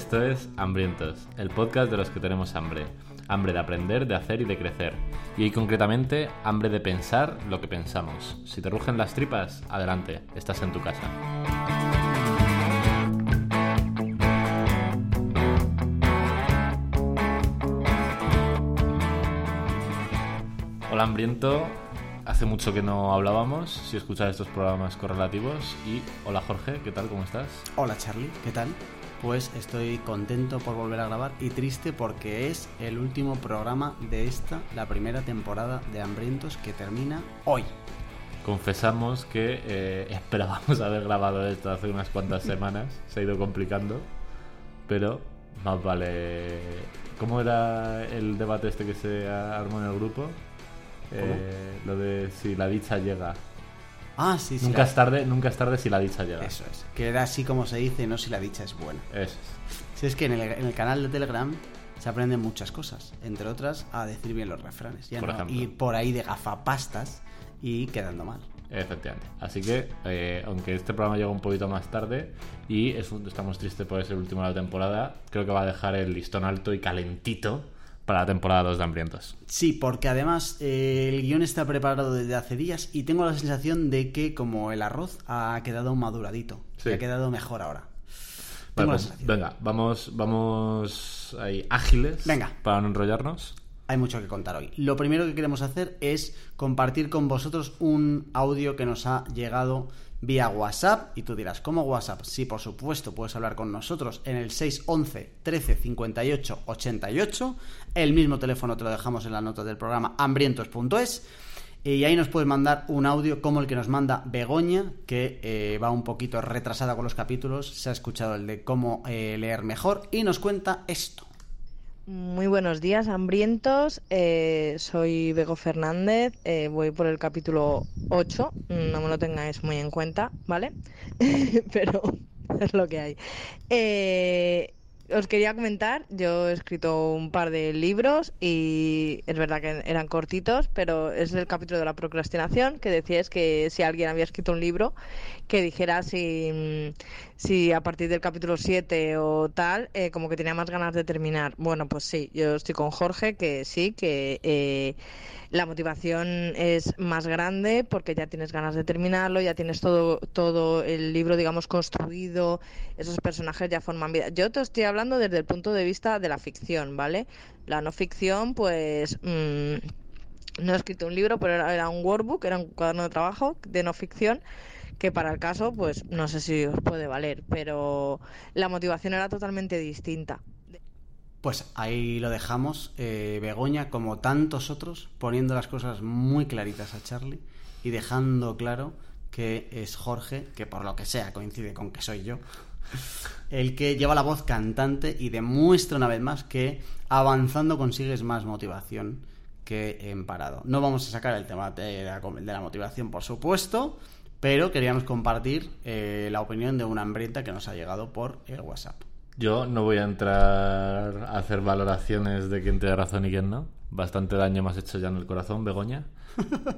Esto es Hambrientos, el podcast de los que tenemos hambre. Hambre de aprender, de hacer y de crecer. Y hoy concretamente, hambre de pensar lo que pensamos. Si te rugen las tripas, adelante, estás en tu casa. Hola hambriento, hace mucho que no hablábamos, si escuchas estos programas correlativos. Y hola Jorge, ¿qué tal? ¿Cómo estás? Hola Charlie, ¿qué tal? Pues estoy contento por volver a grabar y triste porque es el último programa de esta, la primera temporada de Hambrientos que termina hoy. Confesamos que eh, esperábamos haber grabado esto hace unas cuantas semanas, se ha ido complicando, pero más vale... ¿Cómo era el debate este que se armó en el grupo? Eh, lo de si la dicha llega. Ah, sí, sí. Nunca la- es tarde, nunca es tarde si la dicha llega. Eso es. Que era así como se dice, no si la dicha es buena. Eso es. Si es que en el, en el canal de Telegram se aprenden muchas cosas, entre otras a decir bien los refranes. Ya Por no ejemplo. ir por ahí de gafapastas y quedando mal. Efectivamente. Así que, eh, aunque este programa llega un poquito más tarde y es un- estamos tristes por ser el último de la temporada, creo que va a dejar el listón alto y calentito para la temporada 2 de Hambrientos. Sí, porque además eh, el guion está preparado desde hace días y tengo la sensación de que como el arroz ha quedado maduradito, Sí. ha quedado mejor ahora. Vale, pues, venga, vamos, vamos ahí ágiles Venga. para no enrollarnos. Hay mucho que contar hoy. Lo primero que queremos hacer es compartir con vosotros un audio que nos ha llegado vía WhatsApp. Y tú dirás, ¿cómo WhatsApp? Sí, por supuesto, puedes hablar con nosotros en el 611 13 58 88. El mismo teléfono te lo dejamos en las notas del programa hambrientos.es. Y ahí nos puedes mandar un audio como el que nos manda Begoña, que eh, va un poquito retrasada con los capítulos. Se ha escuchado el de cómo eh, leer mejor y nos cuenta esto. Muy buenos días, hambrientos. Eh, soy Bego Fernández. eh, voy por el capítulo 8. No me lo tengáis muy en cuenta, ¿vale? Pero es lo que hay. Eh, os quería comentar, yo he escrito un par de libros y es verdad que eran cortitos, pero es el capítulo de la procrastinación que decíais que si alguien había escrito un libro, que dijera si, si a partir del capítulo 7 o tal, eh, como que tenía más ganas de terminar. Bueno, pues sí, yo estoy con Jorge, que sí, que eh, la motivación es más grande porque ya tienes ganas de terminarlo, ya tienes todo, todo el libro, digamos, construido, esos personajes ya forman vida. Yo te estoy hablando desde el punto de vista de la ficción, ¿vale? La no ficción, pues... mm, no he escrito un libro, pero era, era un workbook, era un cuaderno de trabajo de no ficción que para el caso, pues no sé si os puede valer, pero la motivación era totalmente distinta. Pues ahí lo dejamos, eh, Begoña, como tantos otros, poniendo las cosas muy claritas a Charlie y dejando claro que es Jorge, que por lo que sea coincide con que soy yo, el que lleva la voz cantante y demuestra una vez más que avanzando consigues más motivación que en parado. No vamos a sacar el tema de la, motivación, por supuesto, pero queríamos compartir eh, la opinión de una hambrienta que nos ha llegado por el WhatsApp. Yo no voy a entrar a hacer valoraciones de quién tiene razón y quién no. Bastante daño me has hecho ya en el corazón, Begoña.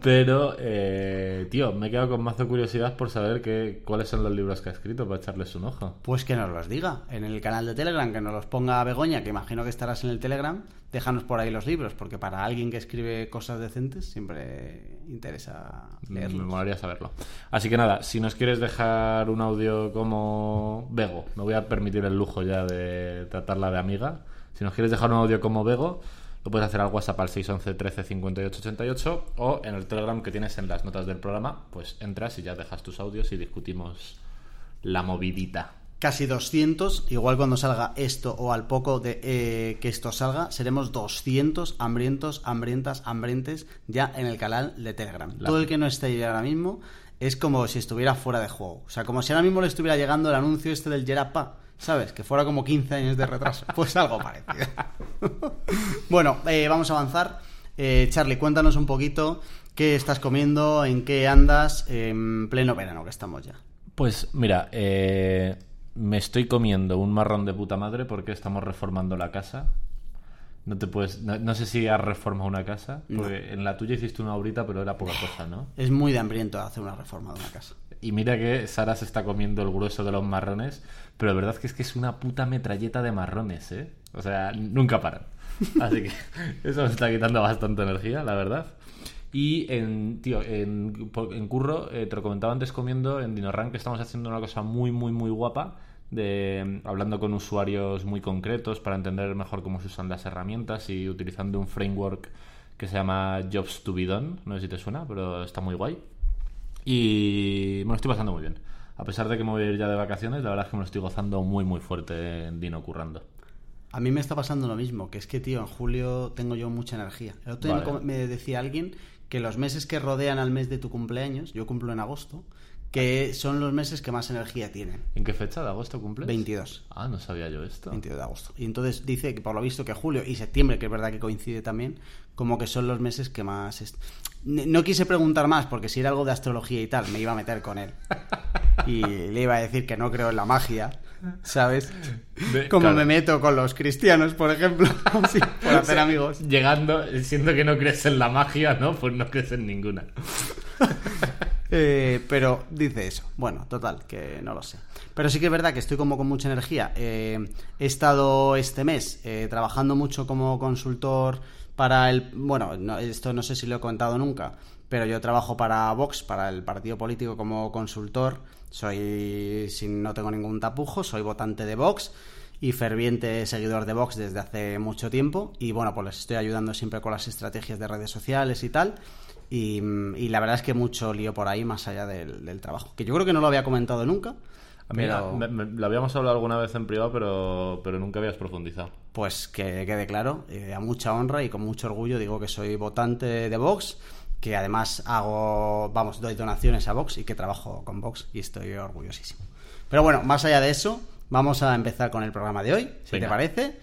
Pero, eh, tío, me he quedado con mazo curiosidad por saber que, cuáles son los libros que ha escrito para echarles un ojo. Pues que nos los diga en el canal de Telegram, que nos los ponga Begoña, que imagino que estarás en el Telegram. Déjanos por ahí los libros, porque para alguien que escribe cosas decentes siempre interesa Me leerlos. molaría saberlo. Así que nada, si nos quieres dejar un audio como Bego, me voy a permitir el lujo ya de tratarla de amiga. Si nos quieres dejar un audio como Bego, lo puedes hacer al WhatsApp al 611 13 58 88 o en el Telegram que tienes en las notas del programa, pues entras y ya dejas tus audios y discutimos la movidita. Casi 200, igual cuando salga esto o al poco de eh, que esto salga, seremos 200 hambrientos, hambrientas, hambrientes ya en el canal de Telegram. La- Todo el que no esté ahí ahora mismo es como si estuviera fuera de juego. O sea, como si ahora mismo le estuviera llegando el anuncio este del Yerapa, ¿sabes? Que fuera como 15 años de retraso. Pues algo parecido. bueno, eh, vamos a avanzar. Eh, Charlie, cuéntanos un poquito qué estás comiendo, en qué andas en pleno verano que estamos ya. Pues mira, eh, me estoy comiendo un marrón de puta madre porque estamos reformando la casa No te puedes. No, no sé si has reformado una casa. No. Porque en la tuya hiciste una horita, pero era poca cosa, ¿no? Es muy de hambriento hacer una reforma de una casa. Y mira que Sara se está comiendo el grueso de los marrones, pero la verdad que es que es una puta metralleta de marrones, ¿eh? O sea, nunca paran. Así que eso me está quitando bastante energía, la verdad. Y en, tío, en, en Curro, eh, te lo comentaba antes comiendo, en DinoRank que estamos haciendo una cosa muy, muy, muy guapa, de hablando con usuarios muy concretos para entender mejor cómo se usan las herramientas y utilizando un framework que se llama Jobs to be Done, no sé si te suena, pero está muy guay. Y me lo estoy pasando muy bien. A pesar de que me voy a ir ya de vacaciones, la verdad es que me lo estoy gozando muy, muy fuerte en Dino currando. A mí me está pasando lo mismo, que es que, tío, en julio tengo yo mucha energía. El otro día Vale. me com- me decía alguien que los meses que rodean al mes de tu cumpleaños, yo cumplo en agosto, que son los meses que más energía tienen. ¿En qué fecha de agosto cumples? 22. Ah, no sabía yo esto. 22 de agosto. Y entonces dice que por lo visto que julio y septiembre, que es verdad que coincide también, como que son los meses que más... No quise preguntar más porque si era algo de astrología y tal, me iba a meter con él. Y le iba a decir que no creo en la magia, ¿sabes? De- Como claro. me meto con los cristianos, por ejemplo, por hacer amigos. Llegando, siendo que no crees en la magia, ¿no? Pues no crees en ninguna. Eh, pero dice eso. Bueno, total, que no lo sé. Pero sí que es verdad que estoy como con mucha energía. Eh, he estado este mes eh, trabajando mucho como consultor para el... Bueno, no- esto no sé si lo he contado nunca, pero yo trabajo para Vox, para el partido político como consultor. Soy, si no tengo ningún tapujo, soy votante de Vox y ferviente seguidor de Vox desde hace mucho tiempo. Y bueno, pues les estoy ayudando siempre con las estrategias de redes sociales y tal. Y, y la verdad es que mucho lío por ahí más allá del, del trabajo. Que yo creo que no lo había comentado nunca. Pero me- me- lo habíamos hablado alguna vez en privado, pero, pero nunca habías profundizado. pues que quede claro, eh, a mucha honra y con mucho orgullo digo que soy votante de Vox, que además hago, vamos, doy donaciones a Vox y que trabajo con Vox y estoy orgullosísimo. Pero bueno, más allá de eso, vamos a empezar con el programa de hoy, si Venga. te parece.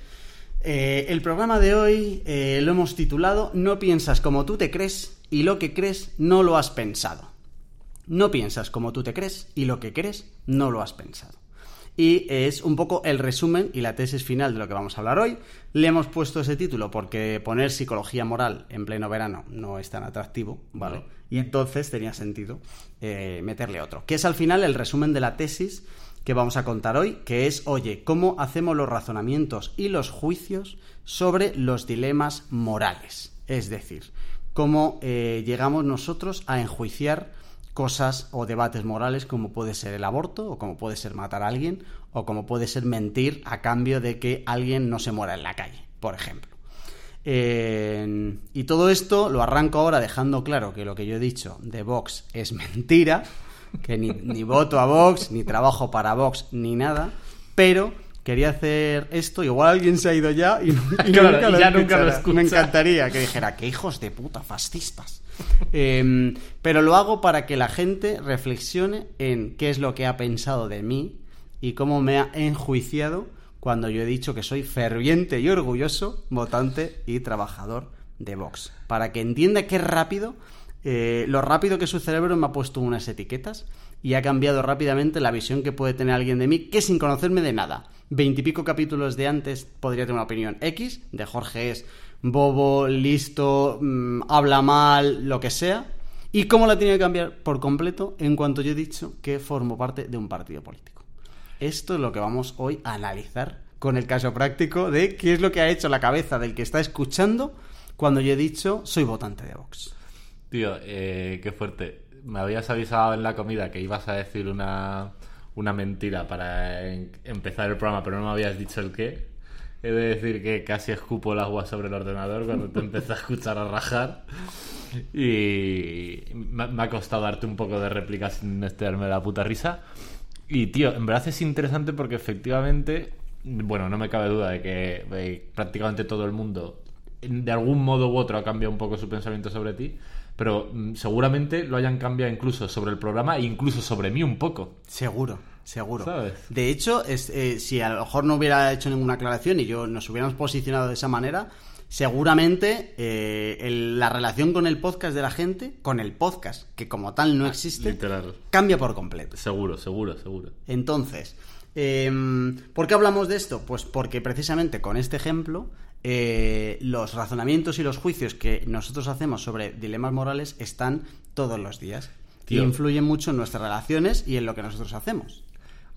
Eh, el programa de hoy eh, lo hemos titulado No piensas como tú te crees y lo que crees no lo has pensado. No piensas como tú te crees y lo que crees no lo has pensado. Y es un poco el resumen y la tesis final de lo que vamos a hablar hoy. Le hemos puesto ese título porque poner psicología moral en pleno verano no es tan atractivo, ¿vale? Y entonces tenía sentido eh, meterle otro. Que es al final el resumen de la tesis que vamos a contar hoy, que es, oye, ¿cómo hacemos los razonamientos y los juicios sobre los dilemas morales? Es decir, cómo eh, llegamos nosotros a enjuiciar cosas o debates morales como puede ser el aborto o como puede ser matar a alguien o como puede ser mentir a cambio de que alguien no se muera en la calle, por ejemplo. Eh, y todo esto lo arranco ahora dejando claro que lo que yo he dicho de Vox es mentira, que ni, ni voto a Vox, ni trabajo para Vox, ni nada, pero quería hacer esto, igual alguien se ha ido ya y, y Claro, y ya nunca lo escuchará. escucha. Me encantaría que dijera, que hijos de puta fascistas. Eh, pero lo hago para que la gente reflexione en qué es lo que ha pensado de mí y cómo me ha enjuiciado cuando yo he dicho que soy ferviente y orgulloso votante y trabajador de Vox. Para que entienda qué rápido, eh, lo rápido que su cerebro me ha puesto unas etiquetas y ha cambiado rápidamente la visión que puede tener alguien de mí que sin conocerme de nada. Veintipico capítulos de antes podría tener una opinión X, de Jorge es bobo, listo, mm, habla mal, lo que sea. ¿Y cómo la tiene que cambiar por completo en cuanto yo he dicho que formo parte de un partido político? Esto es lo que vamos hoy a analizar con el caso práctico de qué es lo que ha hecho la cabeza del que está escuchando cuando yo he dicho soy votante de Vox. Tío, eh, qué fuerte. Me habías avisado en la comida que ibas a decir una, una mentira para empezar el programa, pero no me habías dicho el qué. He de decir que casi escupo el agua sobre el ordenador cuando te empecé a escuchar a rajar. Y me, ha costado darte un poco de réplica sin estirarme la puta risa. Y tío, en verdad es interesante porque efectivamente, bueno, no me cabe duda de que eh, prácticamente todo el mundo de algún modo u otro ha cambiado un poco su pensamiento sobre ti, pero mm, seguramente lo hayan cambiado incluso sobre el programa e incluso sobre mí un poco. Seguro, seguro. ¿Sabes? De hecho, es, eh, si a lo mejor no hubiera hecho ninguna aclaración y yo nos hubiéramos posicionado de esa manera, seguramente eh, el- la relación con el podcast de la gente, con el podcast, que como tal no existe, Literal. cambia por completo. Seguro, seguro, seguro. Entonces, Em, ¿Por qué hablamos de esto? Pues porque precisamente con este ejemplo eh, los razonamientos y los juicios que nosotros hacemos sobre dilemas morales están todos los días. Tío. Y influyen mucho en nuestras relaciones y en lo que nosotros hacemos.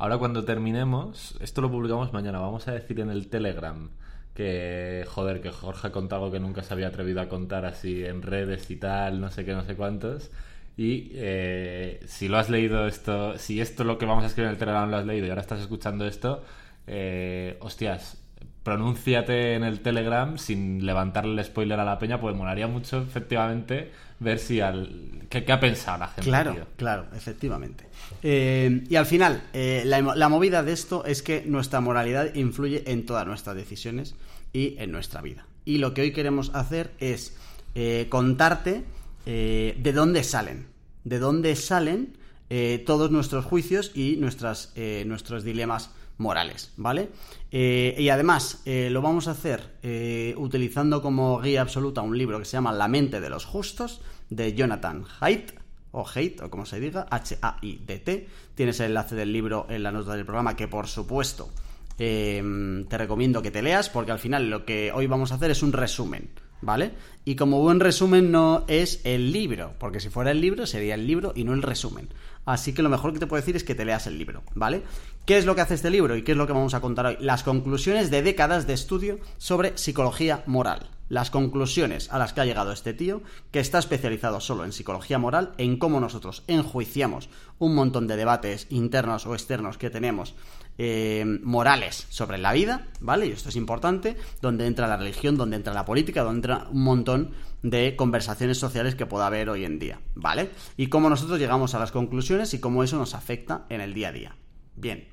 Ahora cuando terminemos, esto lo publicamos mañana, vamos a decir en el Telegram que, joder, que Jorge ha contado algo que nunca se había atrevido a contar así en redes y tal, no sé qué, no sé cuántos. Y eh, si lo has leído esto, si esto lo que vamos a escribir en el Telegram lo has leído y ahora estás escuchando esto, eh, hostias, pronúnciate en el Telegram sin levantarle el spoiler a la peña, pues molaría mucho efectivamente ver si al... ¿Qué, qué ha pensado la gente? Claro, tío? claro, efectivamente. Eh, y al final, eh, la, la movida de esto es que nuestra moralidad influye en todas nuestras decisiones y en nuestra vida. Y lo que hoy queremos hacer es eh, contarte eh, de dónde salen, de dónde salen eh, todos nuestros juicios y nuestras, nuestros dilemas morales, ¿vale? Eh, y además eh, lo vamos a hacer eh, utilizando como guía absoluta un libro que se llama La mente de los justos de Jonathan Haidt o Haidt o como se diga, H-A-I-D-T. Tienes el enlace del libro en la nota del programa que por supuesto te recomiendo que te leas porque al final lo que hoy vamos a hacer es un resumen, ¿vale? Y como buen resumen no es el libro, porque si fuera el libro sería el libro y no el resumen. Así que lo mejor que te puedo decir es que te leas el libro, ¿vale? ¿Qué es lo que hace este libro y qué es lo que vamos a contar hoy? Las conclusiones de décadas de estudio sobre psicología moral. Las conclusiones a las que ha llegado este tío, que está especializado solo en psicología moral, en cómo nosotros enjuiciamos un montón de debates internos o externos que tenemos eh, morales sobre la vida, ¿vale? Y esto es importante, donde entra la religión, donde entra la política, donde entra un montón de conversaciones sociales que pueda haber hoy en día, ¿vale? Y cómo nosotros llegamos a las conclusiones y cómo eso nos afecta en el día a día. Bien.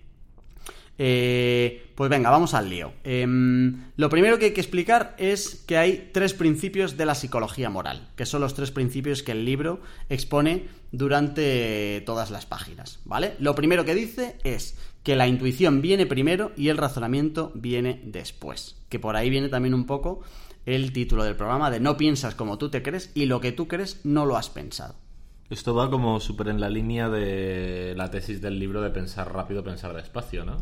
Eh, pues venga, vamos al lío. Em, lo primero que hay que explicar es que hay tres principios de la psicología moral, que son los tres principios que el libro expone durante todas las páginas, ¿vale? Lo primero que dice es que la intuición viene primero y el razonamiento viene después. Que por ahí viene también un poco el título del programa de no piensas como tú te crees y lo que tú crees no lo has pensado. Esto va como súper en la línea de la tesis del libro de pensar rápido, pensar despacio, ¿no?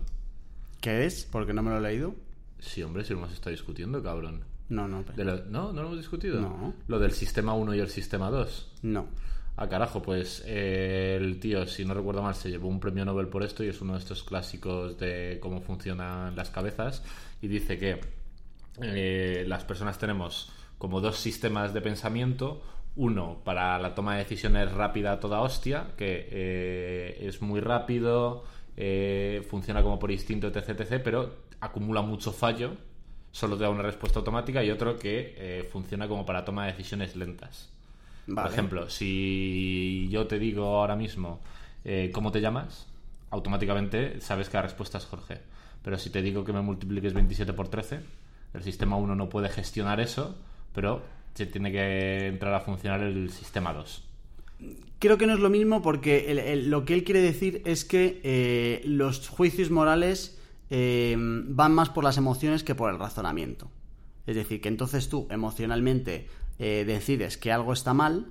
¿Qué es? Porque no me lo he leído. Sí, hombre, si lo hemos estado discutiendo, cabrón. No, no, De lo- ¿No? ¿No lo hemos discutido? No. Lo del sistema 1 y el sistema 2. no. Ah, carajo, pues eh, el tío, si no recuerdo mal, se llevó un premio Nobel por esto y es uno de estos clásicos de cómo funcionan las cabezas y dice que eh, las personas tenemos como dos sistemas de pensamiento, uno para la toma de decisiones rápida a toda hostia, que eh, es muy rápido, eh, funciona como por instinto, etc, etc, pero acumula mucho fallo, solo te da una respuesta automática, y otro que eh, funciona como para toma de decisiones lentas. Vale. Por ejemplo, si yo te digo ahora mismo eh, cómo te llamas, automáticamente sabes que la respuesta es Jorge. Pero si te digo que me multipliques 27 por 13, el sistema 1 no puede gestionar eso, pero se tiene que entrar a funcionar el sistema 2. Creo que no es lo mismo porque lo que él quiere decir es que eh, los juicios morales eh, van más por las emociones que por el razonamiento. Es decir, que entonces tú emocionalmente eh, decides que algo está mal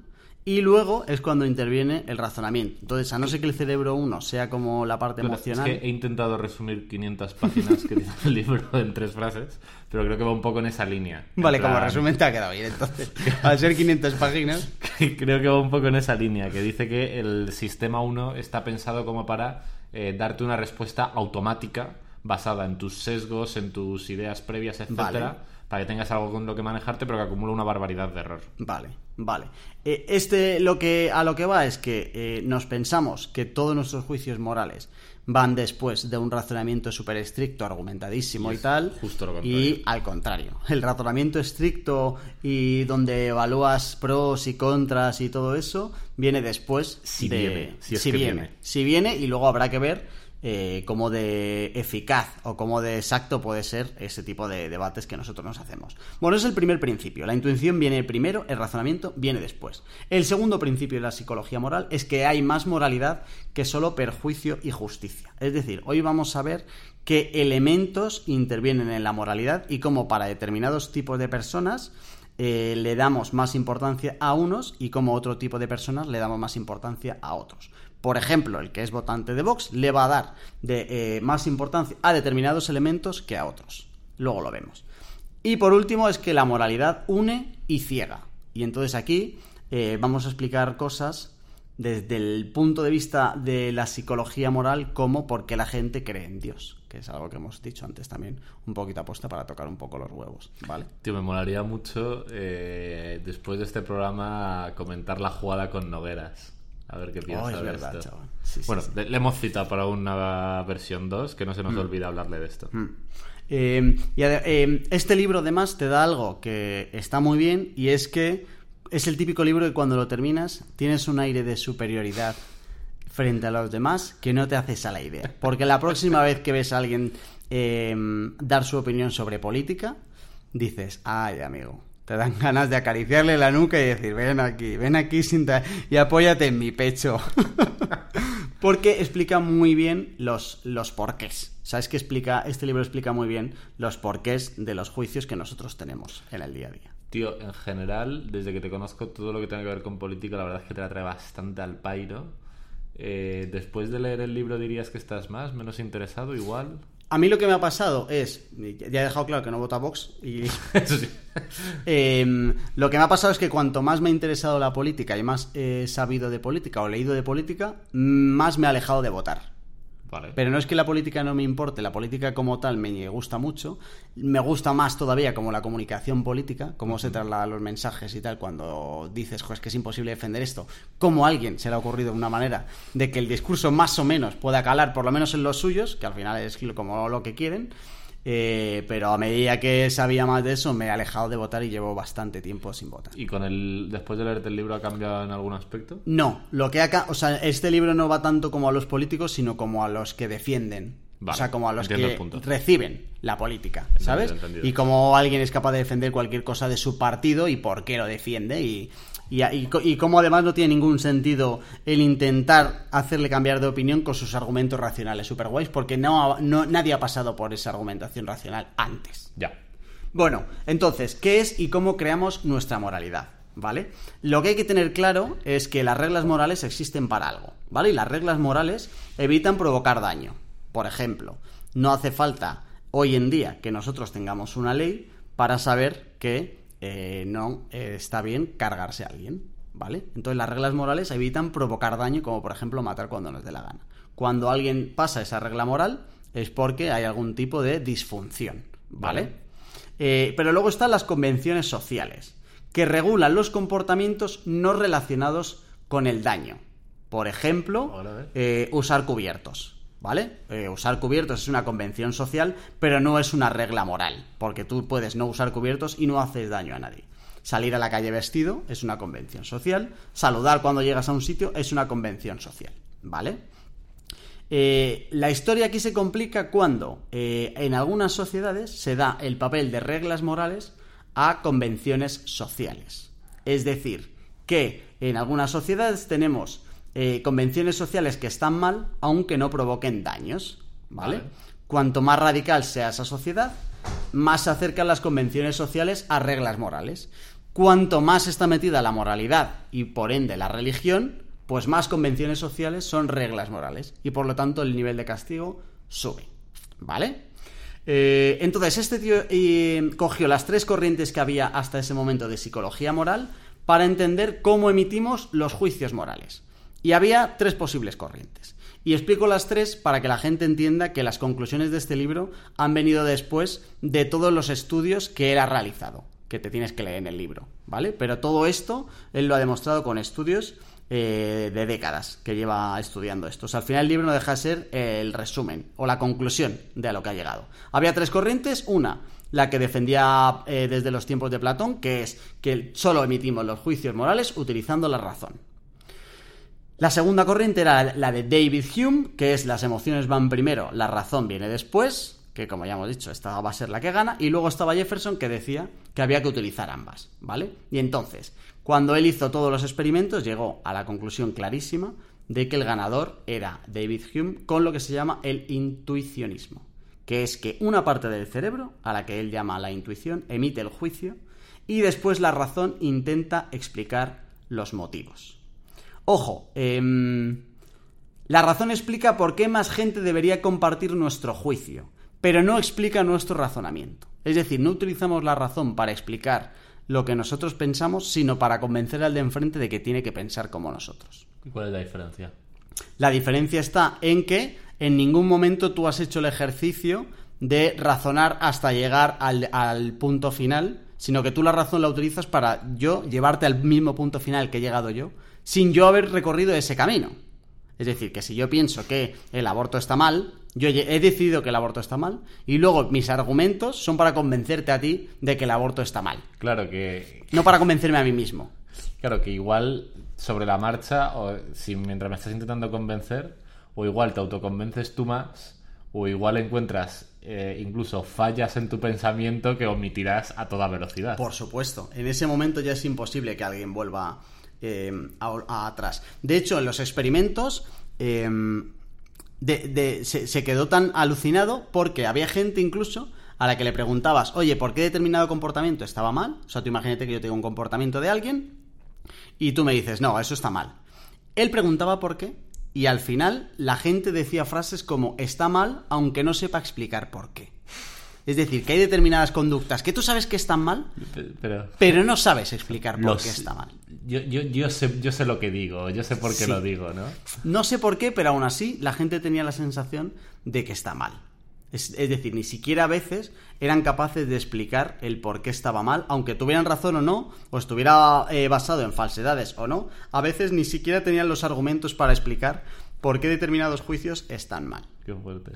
y luego es cuando interviene el razonamiento. Entonces, a no ser que el cerebro uno sea como la parte Pero emocional... Es que he intentado resumir 500 páginas que tiene el libro en tres frases, pero creo que va un poco en esa línea. Vale, como plan- resumen te ha quedado bien entonces. Al ser 500 páginas... Creo que va un poco en esa línea, que dice que el sistema 1 está pensado como para eh, darte una respuesta automática basada en tus sesgos, en tus ideas previas, etcétera, Vale. Para que tengas algo con lo que manejarte, pero que acumula una barbaridad de error. Vale, vale. Eh, Este lo que a lo que va es que eh, nos pensamos que todos nuestros juicios morales van después de un razonamiento súper estricto, argumentadísimo Y tal. justo lo contrario. y al contrario, el razonamiento estricto y donde evalúas pros y contras y todo eso viene después Si de viene, si es si que viene, viene. si viene y luego habrá que ver eh, cómo de eficaz o cómo de exacto puede ser ese tipo de debates que nosotros nos hacemos. Bueno, es el primer principio. La intuición viene primero, el razonamiento viene después. El segundo principio de la psicología moral es que hay más moralidad que solo perjuicio y justicia. Es decir, hoy vamos a ver qué elementos intervienen en la moralidad y cómo para determinados tipos de personas eh, le damos más importancia a unos y como otro tipo de personas le damos más importancia a otros. Por ejemplo, el que es votante de Vox le va a dar eh, más importancia a determinados elementos que a otros. Luego lo vemos. Y por último es que la moralidad une y ciega. Y entonces aquí eh, vamos a explicar cosas desde el punto de vista de la psicología moral como por qué la gente cree en Dios, que es algo que hemos dicho antes también, un poquito aposta para tocar un poco los huevos, ¿vale? Tío, me molaría mucho eh, después de este programa comentar la jugada con Nogueras. A ver qué piensa Oh, es de verdad, esto. Sí, bueno, sí. le, le hemos citado para una versión 2, que no se nos olvide hablarle de esto. Mm. Eh, y eh, este libro además te da algo que está muy bien y es que es el típico libro que cuando lo terminas tienes un aire de superioridad frente a los demás que no te haces a la idea. Porque la próxima vez que ves a alguien eh, dar su opinión sobre política, dices, ay amigo, te dan ganas de acariciarle la nuca y decir, ven aquí, ven aquí sin y apóyate en mi pecho. Porque explica muy bien los, los porqués. ¿Sabes que explica? Este libro explica muy bien los porqués de los juicios que nosotros tenemos en el día a día. Tío, en general, desde que te conozco, todo lo que tiene que ver con política, la verdad es que te la trae bastante al pairo. Eh, después de leer el libro, dirías que estás más, menos interesado, igual. A mí lo que me ha pasado es, ya he dejado claro que no voto a Vox, y Eso sí. eh, lo que me ha pasado es que cuanto más me ha interesado la política y más he sabido de política o leído de política, más me ha alejado de votar. Vale. Pero no es que la política no me importe, la política como tal me gusta mucho. Me gusta más todavía como la comunicación política, cómo se trasladan los mensajes y tal, cuando dices, "Jo, es que es imposible defender esto. Cómo a alguien se le ha ocurrido una manera de que el discurso más o menos pueda calar, por lo menos en los suyos, que al final es como lo que quieren. Eh, pero a medida que sabía más de eso, me he alejado de votar y llevo bastante tiempo sin votar. ¿Y con el después de leerte el libro ha cambiado en algún aspecto? No, lo que acá, o sea, este libro no va tanto como a los políticos, sino como a los que defienden. Vale, o sea, como a los que reciben la política, ¿sabes? entendido. Y como alguien es capaz de defender cualquier cosa de su partido y por qué lo defiende y, y, y, cómo además no tiene ningún sentido el intentar hacerle cambiar de opinión con sus argumentos racionales super guays, porque no, no, nadie ha pasado por esa argumentación racional antes. Ya. Bueno, entonces, ¿qué es y cómo creamos nuestra moralidad? ¿Vale? Lo que hay que tener claro es que las reglas morales existen para algo, ¿vale? Y las reglas morales evitan provocar daño. Por ejemplo, no hace falta hoy en día que nosotros tengamos una ley para saber que eh, no eh, está bien cargarse a alguien, ¿vale? Entonces las reglas morales evitan provocar daño, como por ejemplo matar cuando nos dé la gana. Cuando alguien pasa esa regla moral es porque hay algún tipo de disfunción, ¿vale? Vale. Eh, pero luego están las convenciones sociales, que regulan los comportamientos no relacionados con el daño. Por ejemplo, usar cubiertos. ¿Vale? Eh, usar cubiertos es una convención social, pero no es una regla moral, porque tú puedes no usar cubiertos y no haces daño a nadie. Salir a la calle vestido es una convención social, saludar cuando llegas a un sitio es una convención social, ¿vale? Eh, la historia aquí se complica cuando eh, en algunas sociedades se da el papel de reglas morales a convenciones sociales. Es decir, que en algunas sociedades tenemos eh, convenciones sociales que están mal, aunque no provoquen daños. ¿Vale? Vale. Cuanto más radical sea esa sociedad, más se acercan las convenciones sociales a reglas morales. Cuanto más está metida la moralidad y por ende la religión, pues más convenciones sociales son reglas morales y por lo tanto el nivel de castigo sube. ¿Vale? Eh, entonces este tío eh, cogió las tres corrientes que había hasta ese momento de psicología moral para entender cómo emitimos los juicios morales. Y había tres posibles corrientes. Y explico las tres para que la gente entienda que las conclusiones de este libro han venido después de todos los estudios que él ha realizado, que te tienes que leer en el libro, ¿vale? Pero todo esto él lo ha demostrado con estudios eh, de décadas que lleva estudiando esto. O sea, al final el libro no deja de ser el resumen o la conclusión de a lo que ha llegado. Había tres corrientes, una la que defendía eh, desde los tiempos de Platón, que es que solo emitimos los juicios morales utilizando la razón. La segunda corriente era la de David Hume, que es las emociones van primero, la razón viene después, que como ya hemos dicho, esta va a ser la que gana, y luego estaba Jefferson que decía que había que utilizar ambas, ¿vale? Y entonces, cuando él hizo todos los experimentos, llegó a la conclusión clarísima de que el ganador era David Hume con lo que se llama el intuicionismo, que es que una parte del cerebro, a la que él llama la intuición, emite el juicio y después la razón intenta explicar los motivos. Ojo, em, La razón explica por qué más gente debería compartir nuestro juicio, pero no explica nuestro razonamiento. Es decir, no utilizamos la razón para explicar lo que nosotros pensamos, sino para convencer al de enfrente de que tiene que pensar como nosotros. ¿Y cuál es la diferencia? La diferencia está en que en ningún momento tú has hecho el ejercicio de razonar hasta llegar al, al punto final, sino que tú la razón la utilizas para yo llevarte al mismo punto final que he llegado yo, sin yo haber recorrido ese camino. Es decir, que si yo pienso que el aborto está mal, yo he decidido que el aborto está mal, y luego mis argumentos son para convencerte a ti de que el aborto está mal. Claro que. No para convencerme a mí mismo. Claro que igual sobre la marcha, o si mientras me estás intentando convencer, o igual te autoconvences tú más, o igual encuentras eh, incluso fallas en tu pensamiento que omitirás a toda velocidad. Por supuesto. En ese momento ya es imposible que alguien vuelva a atrás. De hecho, en los experimentos de- se, se quedó tan alucinado porque había gente incluso a la que le preguntabas, oye, ¿por qué determinado comportamiento estaba mal? O sea, tú imagínate que yo tengo un comportamiento de alguien y tú me dices, no, eso está mal. Él preguntaba por qué y al final la gente decía frases como está mal aunque no sepa explicar por qué. Es decir, que hay determinadas conductas que tú sabes que están mal, Pe- Pero. pero no sabes explicar por los- qué está mal. Yo, yo, yo, sé, yo sé lo que digo, yo sé por qué Sí. lo digo, ¿no? No sé por qué, pero aún así la gente tenía la sensación de que está mal. Es, es decir, ni siquiera a veces eran capaces de explicar el por qué estaba mal, aunque tuvieran razón o no, o estuviera eh, basado en falsedades o no, a veces ni siquiera tenían los argumentos para explicar por qué determinados juicios están mal. Qué fuerte.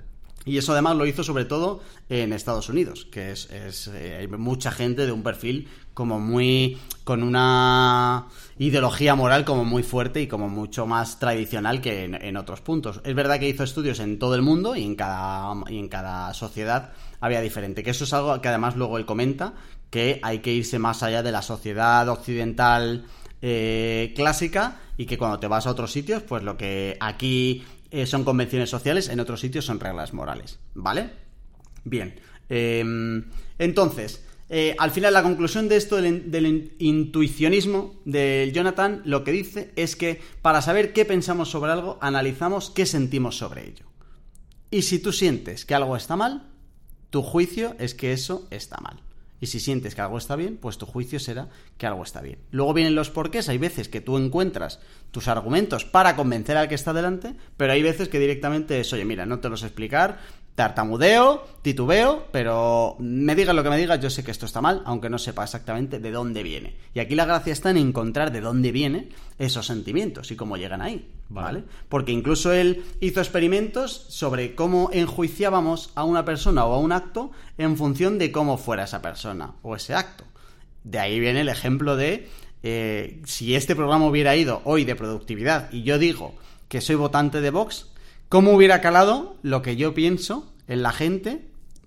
Y eso además lo hizo sobre todo en Estados Unidos, que es, eh, hay mucha gente de un perfil como muy con una ideología moral como muy fuerte y como mucho más tradicional que en, en otros puntos. Es verdad que hizo estudios en todo el mundo y en cada y en cada sociedad había diferente, que eso es algo que además luego él comenta que hay que irse más allá de la sociedad occidental eh, clásica y que cuando te vas a otros sitios, pues lo que aquí eh, son convenciones sociales, en otros sitios son reglas morales, ¿vale? Bien. eh, entonces, eh, al final la conclusión de esto del, del in- intuicionismo de Jonathan lo que dice es que para saber qué pensamos sobre algo, analizamos qué sentimos sobre ello. Y si tú sientes que algo está mal, tu juicio es que eso está mal. Y si sientes que algo está bien, pues tu juicio será que algo está bien. Luego vienen los porqués. Hay veces que tú encuentras tus argumentos para convencer al que está delante, pero hay veces que directamente es, oye, mira, no te los explicar, tartamudeo, titubeo, pero me digas lo que me digas, yo sé que esto está mal, aunque no sepa exactamente de dónde viene. Y aquí la gracia está en encontrar de dónde vienen esos sentimientos y cómo llegan ahí, Vale. ¿vale? Porque incluso él hizo experimentos sobre cómo enjuiciábamos a una persona o a un acto en función de cómo fuera esa persona o ese acto. De ahí viene el ejemplo de eh, si este programa hubiera ido hoy de productividad y yo digo que soy votante de Vox, ¿cómo hubiera calado lo que yo pienso en la gente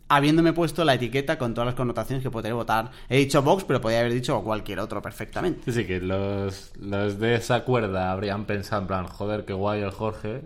habiéndome puesto la etiqueta con todas las connotaciones que podría votar? He dicho Vox, pero podría haber dicho cualquier otro perfectamente. Sí, sí, que los, los de esa cuerda habrían pensado en plan, joder, qué guay el Jorge.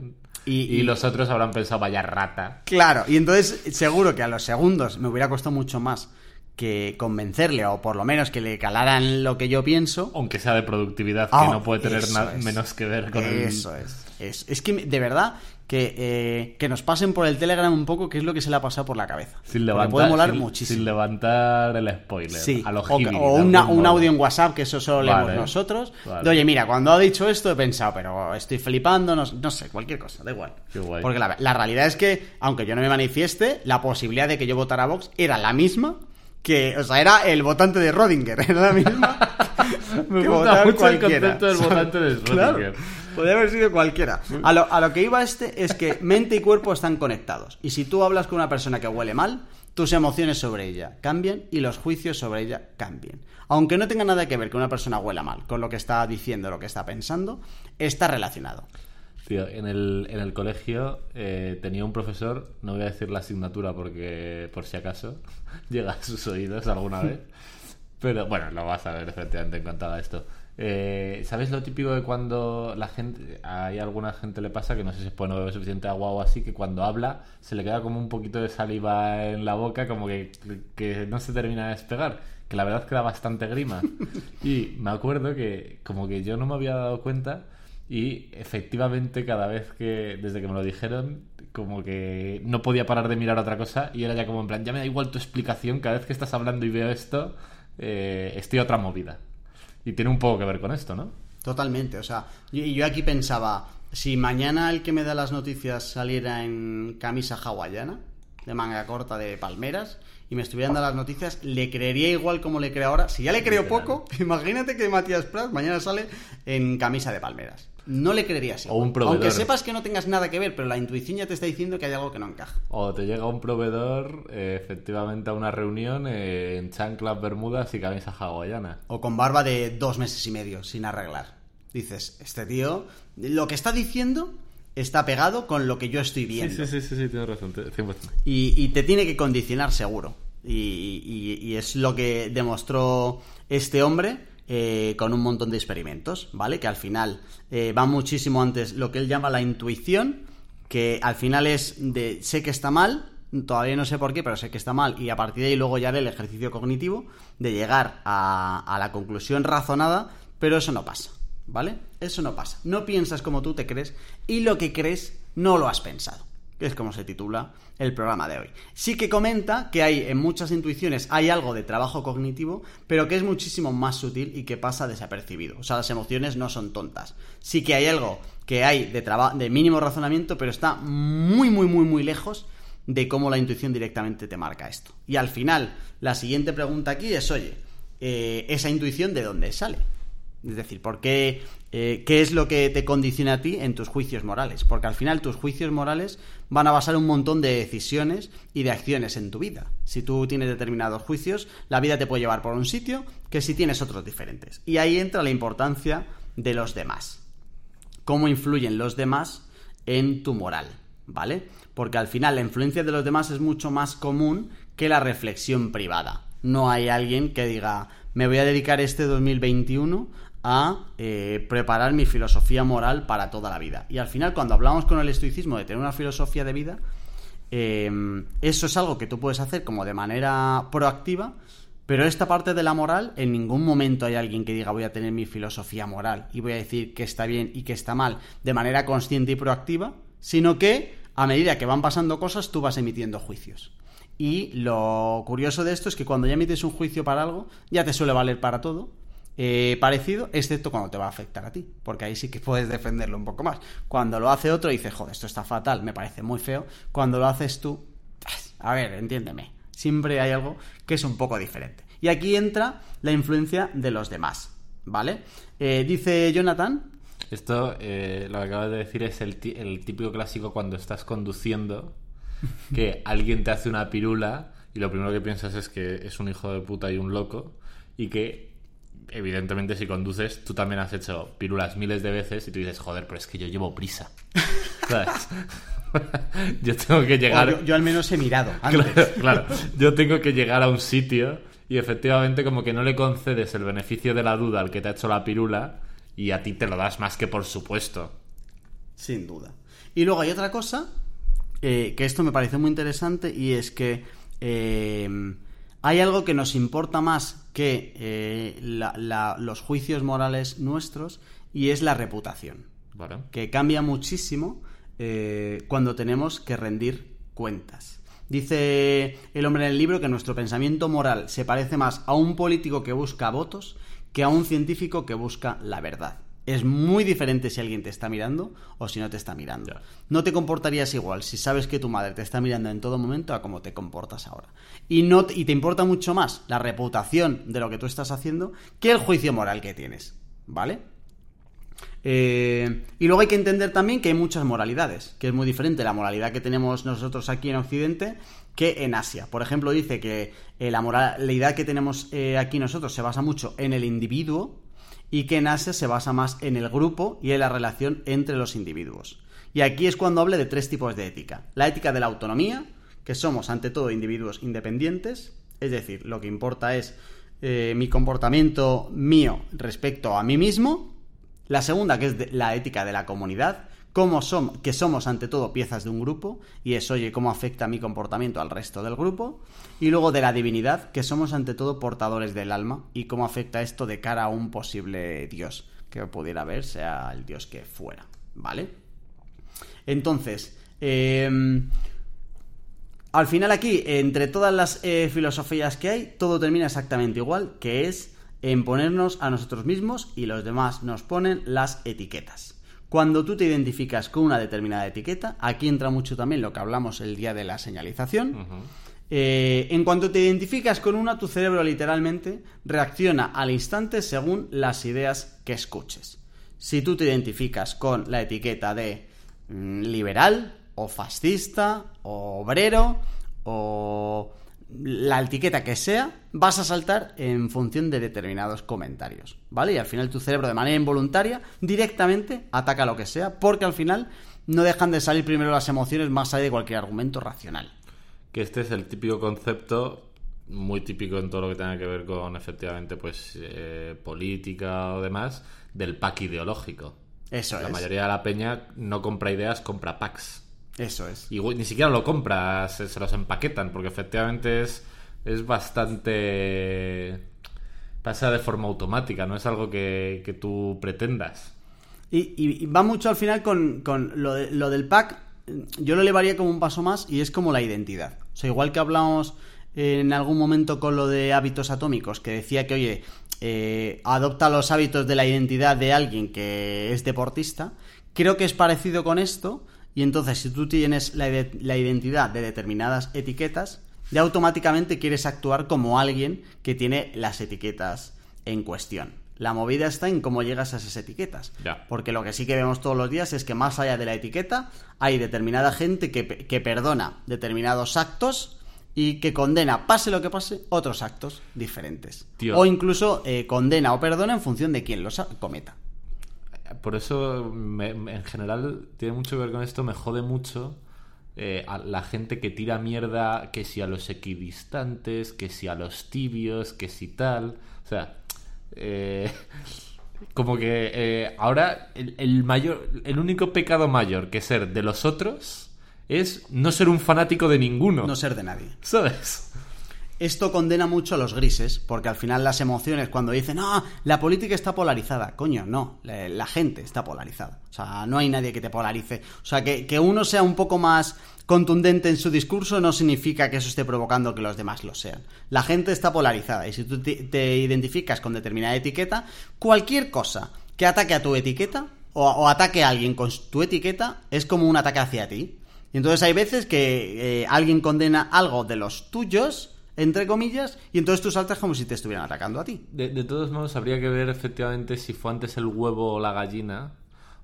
Y- Y, y- los otros habrán pensado, vaya rata. Claro, y entonces seguro que a los segundos me hubiera costado mucho más que convencerle o por lo menos que le calaran lo que yo pienso. Aunque sea de productividad, Ah, que no puede tener eso na- es. menos que ver con el... Eso es, es. Es que de verdad que, eh, que nos pasen por el Telegram un poco qué es lo que se le ha pasado por la cabeza. Sin levantar, puede molar sin- muchísimo. sin levantar el spoiler. Sí, a lo o, una- un audio en WhatsApp, que eso solo Vale. leemos nosotros. Vale. De, Oye, mira, cuando ha dicho esto he pensado, pero estoy flipando, no, no sé, cualquier cosa, da igual. Qué guay. Porque la, la realidad es que, aunque yo no me manifieste, la posibilidad de que yo votara a Vox era la misma que, o sea, era el votante de Rodinger, era la misma Me gusta mucho el concepto del votante de Claro, Schrödinger. Podría haber sido cualquiera. A lo, a lo que iba este es que mente y cuerpo están conectados. Y si tú hablas con una persona que huele mal, tus emociones sobre ella cambian y los juicios sobre ella cambian. Aunque no tenga nada que ver que una persona huela mal con lo que está diciendo, lo que está pensando, está relacionado. Tío, en el, en el colegio eh, tenía un profesor, no voy a decir la asignatura porque por si acaso llega a sus oídos alguna vez, pero bueno, lo vas a ver efectivamente en cuanto haga esto. Eh, ¿Sabes lo típico de cuando la gente, hay alguna gente le pasa que no sé si es pues no bebe suficiente agua o así, que cuando habla se le queda como un poquito de saliva en la boca, como que, que no se termina de despegar? Que la verdad es que da bastante grima. Y me acuerdo que como que yo no me había dado cuenta Y efectivamente, cada vez que, desde que me lo dijeron, como que no podía parar de mirar otra cosa y era ya como en plan, ya me da igual tu explicación, cada vez que estás hablando y veo esto, eh, estoy a otra movida. Y tiene un poco que ver con esto, ¿no? Totalmente, o sea, yo, yo aquí pensaba, si mañana el que me da las noticias saliera en camisa hawaiana, de manga corta de palmeras, y me estuvieran dando las noticias, le creería igual como le creo ahora. Si ya le creo poco, imagínate que Matías Prats mañana sale en camisa de palmeras. No le creerías O igual. un proveedor. Aunque sepas que no tengas nada que ver, pero la intuición ya te está diciendo que hay algo que no encaja. O te llega un proveedor, eh, efectivamente, a una reunión eh, en chanclas, bermudas y camisa hawaiana. O con barba de dos meses y medio, sin arreglar. Dices, este tío, lo que está diciendo está pegado con lo que yo estoy Sí, viendo. sí, sí, sí, sí, tienes razón. te- 100%. y, y te tiene que condicionar seguro. Y, y- y es lo que demostró este hombre eh, con un montón de experimentos, ¿vale? Que al final eh, va muchísimo antes lo que él llama la intuición, que al final es de sé que está mal, todavía no sé por qué, pero sé que está mal, y a partir de ahí luego ya haré el ejercicio cognitivo de llegar a, a la conclusión razonada, pero eso no pasa, ¿vale? Eso no pasa. No piensas como tú te crees y lo que crees no lo has pensado que es como se titula el programa de hoy. Sí que comenta que hay en muchas intuiciones hay algo de trabajo cognitivo, pero que es muchísimo más sutil y que pasa desapercibido. O sea, las emociones no son tontas. Sí que hay algo que hay de, de mínimo razonamiento, pero está muy, muy, muy, muy lejos de cómo la intuición directamente te marca esto. Y al final, la siguiente pregunta aquí es, oye, eh, ¿esa intuición de dónde sale? Es decir, ¿por qué, eh, qué es lo que te condiciona a ti en tus juicios morales? Porque al final tus juicios morales van a basar un montón de decisiones y de acciones en tu vida. Si tú tienes determinados juicios, la vida te puede llevar por un sitio que si tienes otros diferentes. Y ahí entra la importancia de los demás. Cómo influyen los demás en tu moral, ¿vale? Porque al final la influencia de los demás es mucho más común que la reflexión privada. No hay alguien que diga, me voy a dedicar este 2021 a eh, preparar mi filosofía moral para toda la vida. Y al final, cuando hablamos con el estoicismo de tener una filosofía de vida, eh, eso es algo que tú puedes hacer como de manera proactiva, pero esta parte de la moral, en ningún momento hay alguien que diga voy a tener mi filosofía moral y voy a decir que está bien y que está mal de manera consciente y proactiva, sino que a medida que van pasando cosas tú vas emitiendo juicios. Y lo curioso de esto es que cuando ya emites un juicio para algo, ya te suele valer para todo, eh, parecido, excepto cuando te va a afectar a ti, porque ahí sí que puedes defenderlo un poco más. Cuando lo hace otro, dices, joder, esto está fatal, me parece muy feo. Cuando lo haces tú, a ver, entiéndeme, siempre hay algo que es un poco diferente. Y aquí entra la influencia de los demás, ¿vale? Eh, dice Jonathan, Esto, eh, lo que acabas de decir, es el, típico clásico cuando estás conduciendo, que alguien te hace una pirula y lo primero que piensas es que es un hijo de puta y un loco, y que, evidentemente, si conduces, tú también has hecho pirulas miles de veces y tú dices, joder, pero es que yo llevo prisa. ¿Sabes? yo tengo que llegar. yo, yo al menos he mirado antes. Claro, claro. Yo tengo que llegar a un sitio y efectivamente como que no le concedes el beneficio de la duda al que te ha hecho la pirula y a ti te lo das más que por supuesto. Sin duda. Y luego hay otra cosa, eh, que esto me parece muy interesante, y es que eh, hay algo que nos importa más que eh, la- la- los juicios morales nuestros, y es la reputación, Vale. que cambia muchísimo eh, cuando tenemos que rendir cuentas. Dice el hombre en el libro que nuestro pensamiento moral se parece más a un político que busca votos que a un científico que busca la verdad. Es muy diferente si alguien te está mirando o si no te está mirando. No te comportarías igual si sabes que tu madre te está mirando en todo momento a cómo te comportas ahora. Y, no, te- y te importa mucho más la reputación de lo que tú estás haciendo que el juicio moral que tienes. ¿Vale? Eh, y luego hay que entender también que hay muchas moralidades, que es muy diferente la moralidad que tenemos nosotros aquí en Occidente que en Asia. Por ejemplo, dice que eh, la moralidad que tenemos eh, aquí nosotros se basa mucho en el individuo y que en se basa más en el grupo y en la relación entre los individuos. Y aquí es cuando hable de tres tipos de ética. La ética de la autonomía, que somos ante todo individuos independientes, es decir, lo que importa es eh, mi comportamiento mío respecto a mí mismo. La segunda, que es la ética de la comunidad, cómo que somos ante todo piezas de un grupo, y es, oye, cómo afecta mi comportamiento al resto del grupo. Y luego de la divinidad, que somos ante todo portadores del alma, y cómo afecta esto de cara a un posible Dios. que pudiera haber, sea el dios que fuera, ¿vale? Entonces, eh, al final aquí, entre todas las eh, filosofías que hay, todo termina exactamente igual, que es en ponernos a nosotros mismos y los demás nos ponen las etiquetas. Cuando tú te identificas con una determinada etiqueta, aquí entra mucho también lo que hablamos el día de la señalización. Eh, en cuanto te identificas con una, tu cerebro literalmente reacciona al instante según las ideas que escuches. Si tú te identificas con la etiqueta de mm, liberal o fascista o obrero o la etiqueta que sea, vas a saltar en función de determinados comentarios, ¿vale? Y al final tu cerebro de manera involuntaria directamente ataca lo que sea, porque al final no dejan de salir primero las emociones más allá de cualquier argumento racional. Que este es el típico concepto muy típico en todo lo que tenga que ver con efectivamente pues eh, política o demás del pack ideológico. Eso La es. mayoría de la peña no compra ideas, compra packs. Eso es. Y ni siquiera lo compra, se, se los empaquetan, porque efectivamente es, es bastante... pasa de forma automática, no es algo que, que tú pretendas. Y, y- y va mucho al final con, con lo, de- lo del pack. Yo lo elevaría como un paso más y es como la identidad. O sea, igual que hablamos en algún momento con lo de hábitos atómicos, que decía que, oye, eh, adopta los hábitos de la identidad de alguien que es deportista, creo que es parecido con esto. Y entonces, si tú tienes la, ide- la identidad de determinadas etiquetas, ya automáticamente quieres actuar como alguien que tiene las etiquetas en cuestión. La movida está en cómo llegas a esas etiquetas. Ya. Porque lo que sí que vemos todos los días es que más allá de la etiqueta hay determinada gente que, que perdona determinados actos y que condena, pase lo que pase, otros actos diferentes. Tío. O incluso eh, condena o perdona en función de quién los cometa. Por eso, me- me- en general, tiene mucho que ver con esto, me jode mucho eh, a la gente que tira mierda, que si a los equidistantes, que si a los tibios, que si tal. O sea, eh, como que eh, ahora el, el mayor, el único pecado mayor que ser de los otros es no ser un fanático de ninguno. No ser de nadie. ¿Sabes? Esto condena mucho a los grises, porque al final las emociones, cuando dicen, no, la política está polarizada, coño, no, la, gente está polarizada. O sea, no hay nadie que te polarice. O sea, que, que uno sea un poco más contundente en su discurso no significa que eso esté provocando que los demás lo sean. La gente está polarizada y si tú te, identificas con determinada etiqueta, cualquier cosa que ataque a tu etiqueta o, o ataque a alguien con tu etiqueta es como un ataque hacia ti. Y entonces hay veces que eh, alguien condena algo de los tuyos, entre comillas, y entonces tú saltas como si te estuvieran atacando a ti. De, de todos modos, habría que ver efectivamente si fue antes el huevo o la gallina,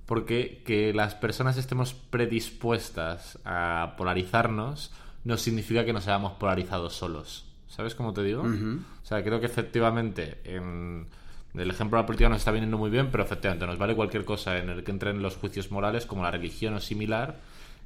porque que las personas estemos predispuestas a polarizarnos no significa que nos hayamos polarizado solos. ¿Sabes cómo te digo? O sea, creo que efectivamente en el ejemplo de la política nos está viniendo muy bien, pero efectivamente nos vale cualquier cosa en el que entren los juicios morales, como la religión o similar.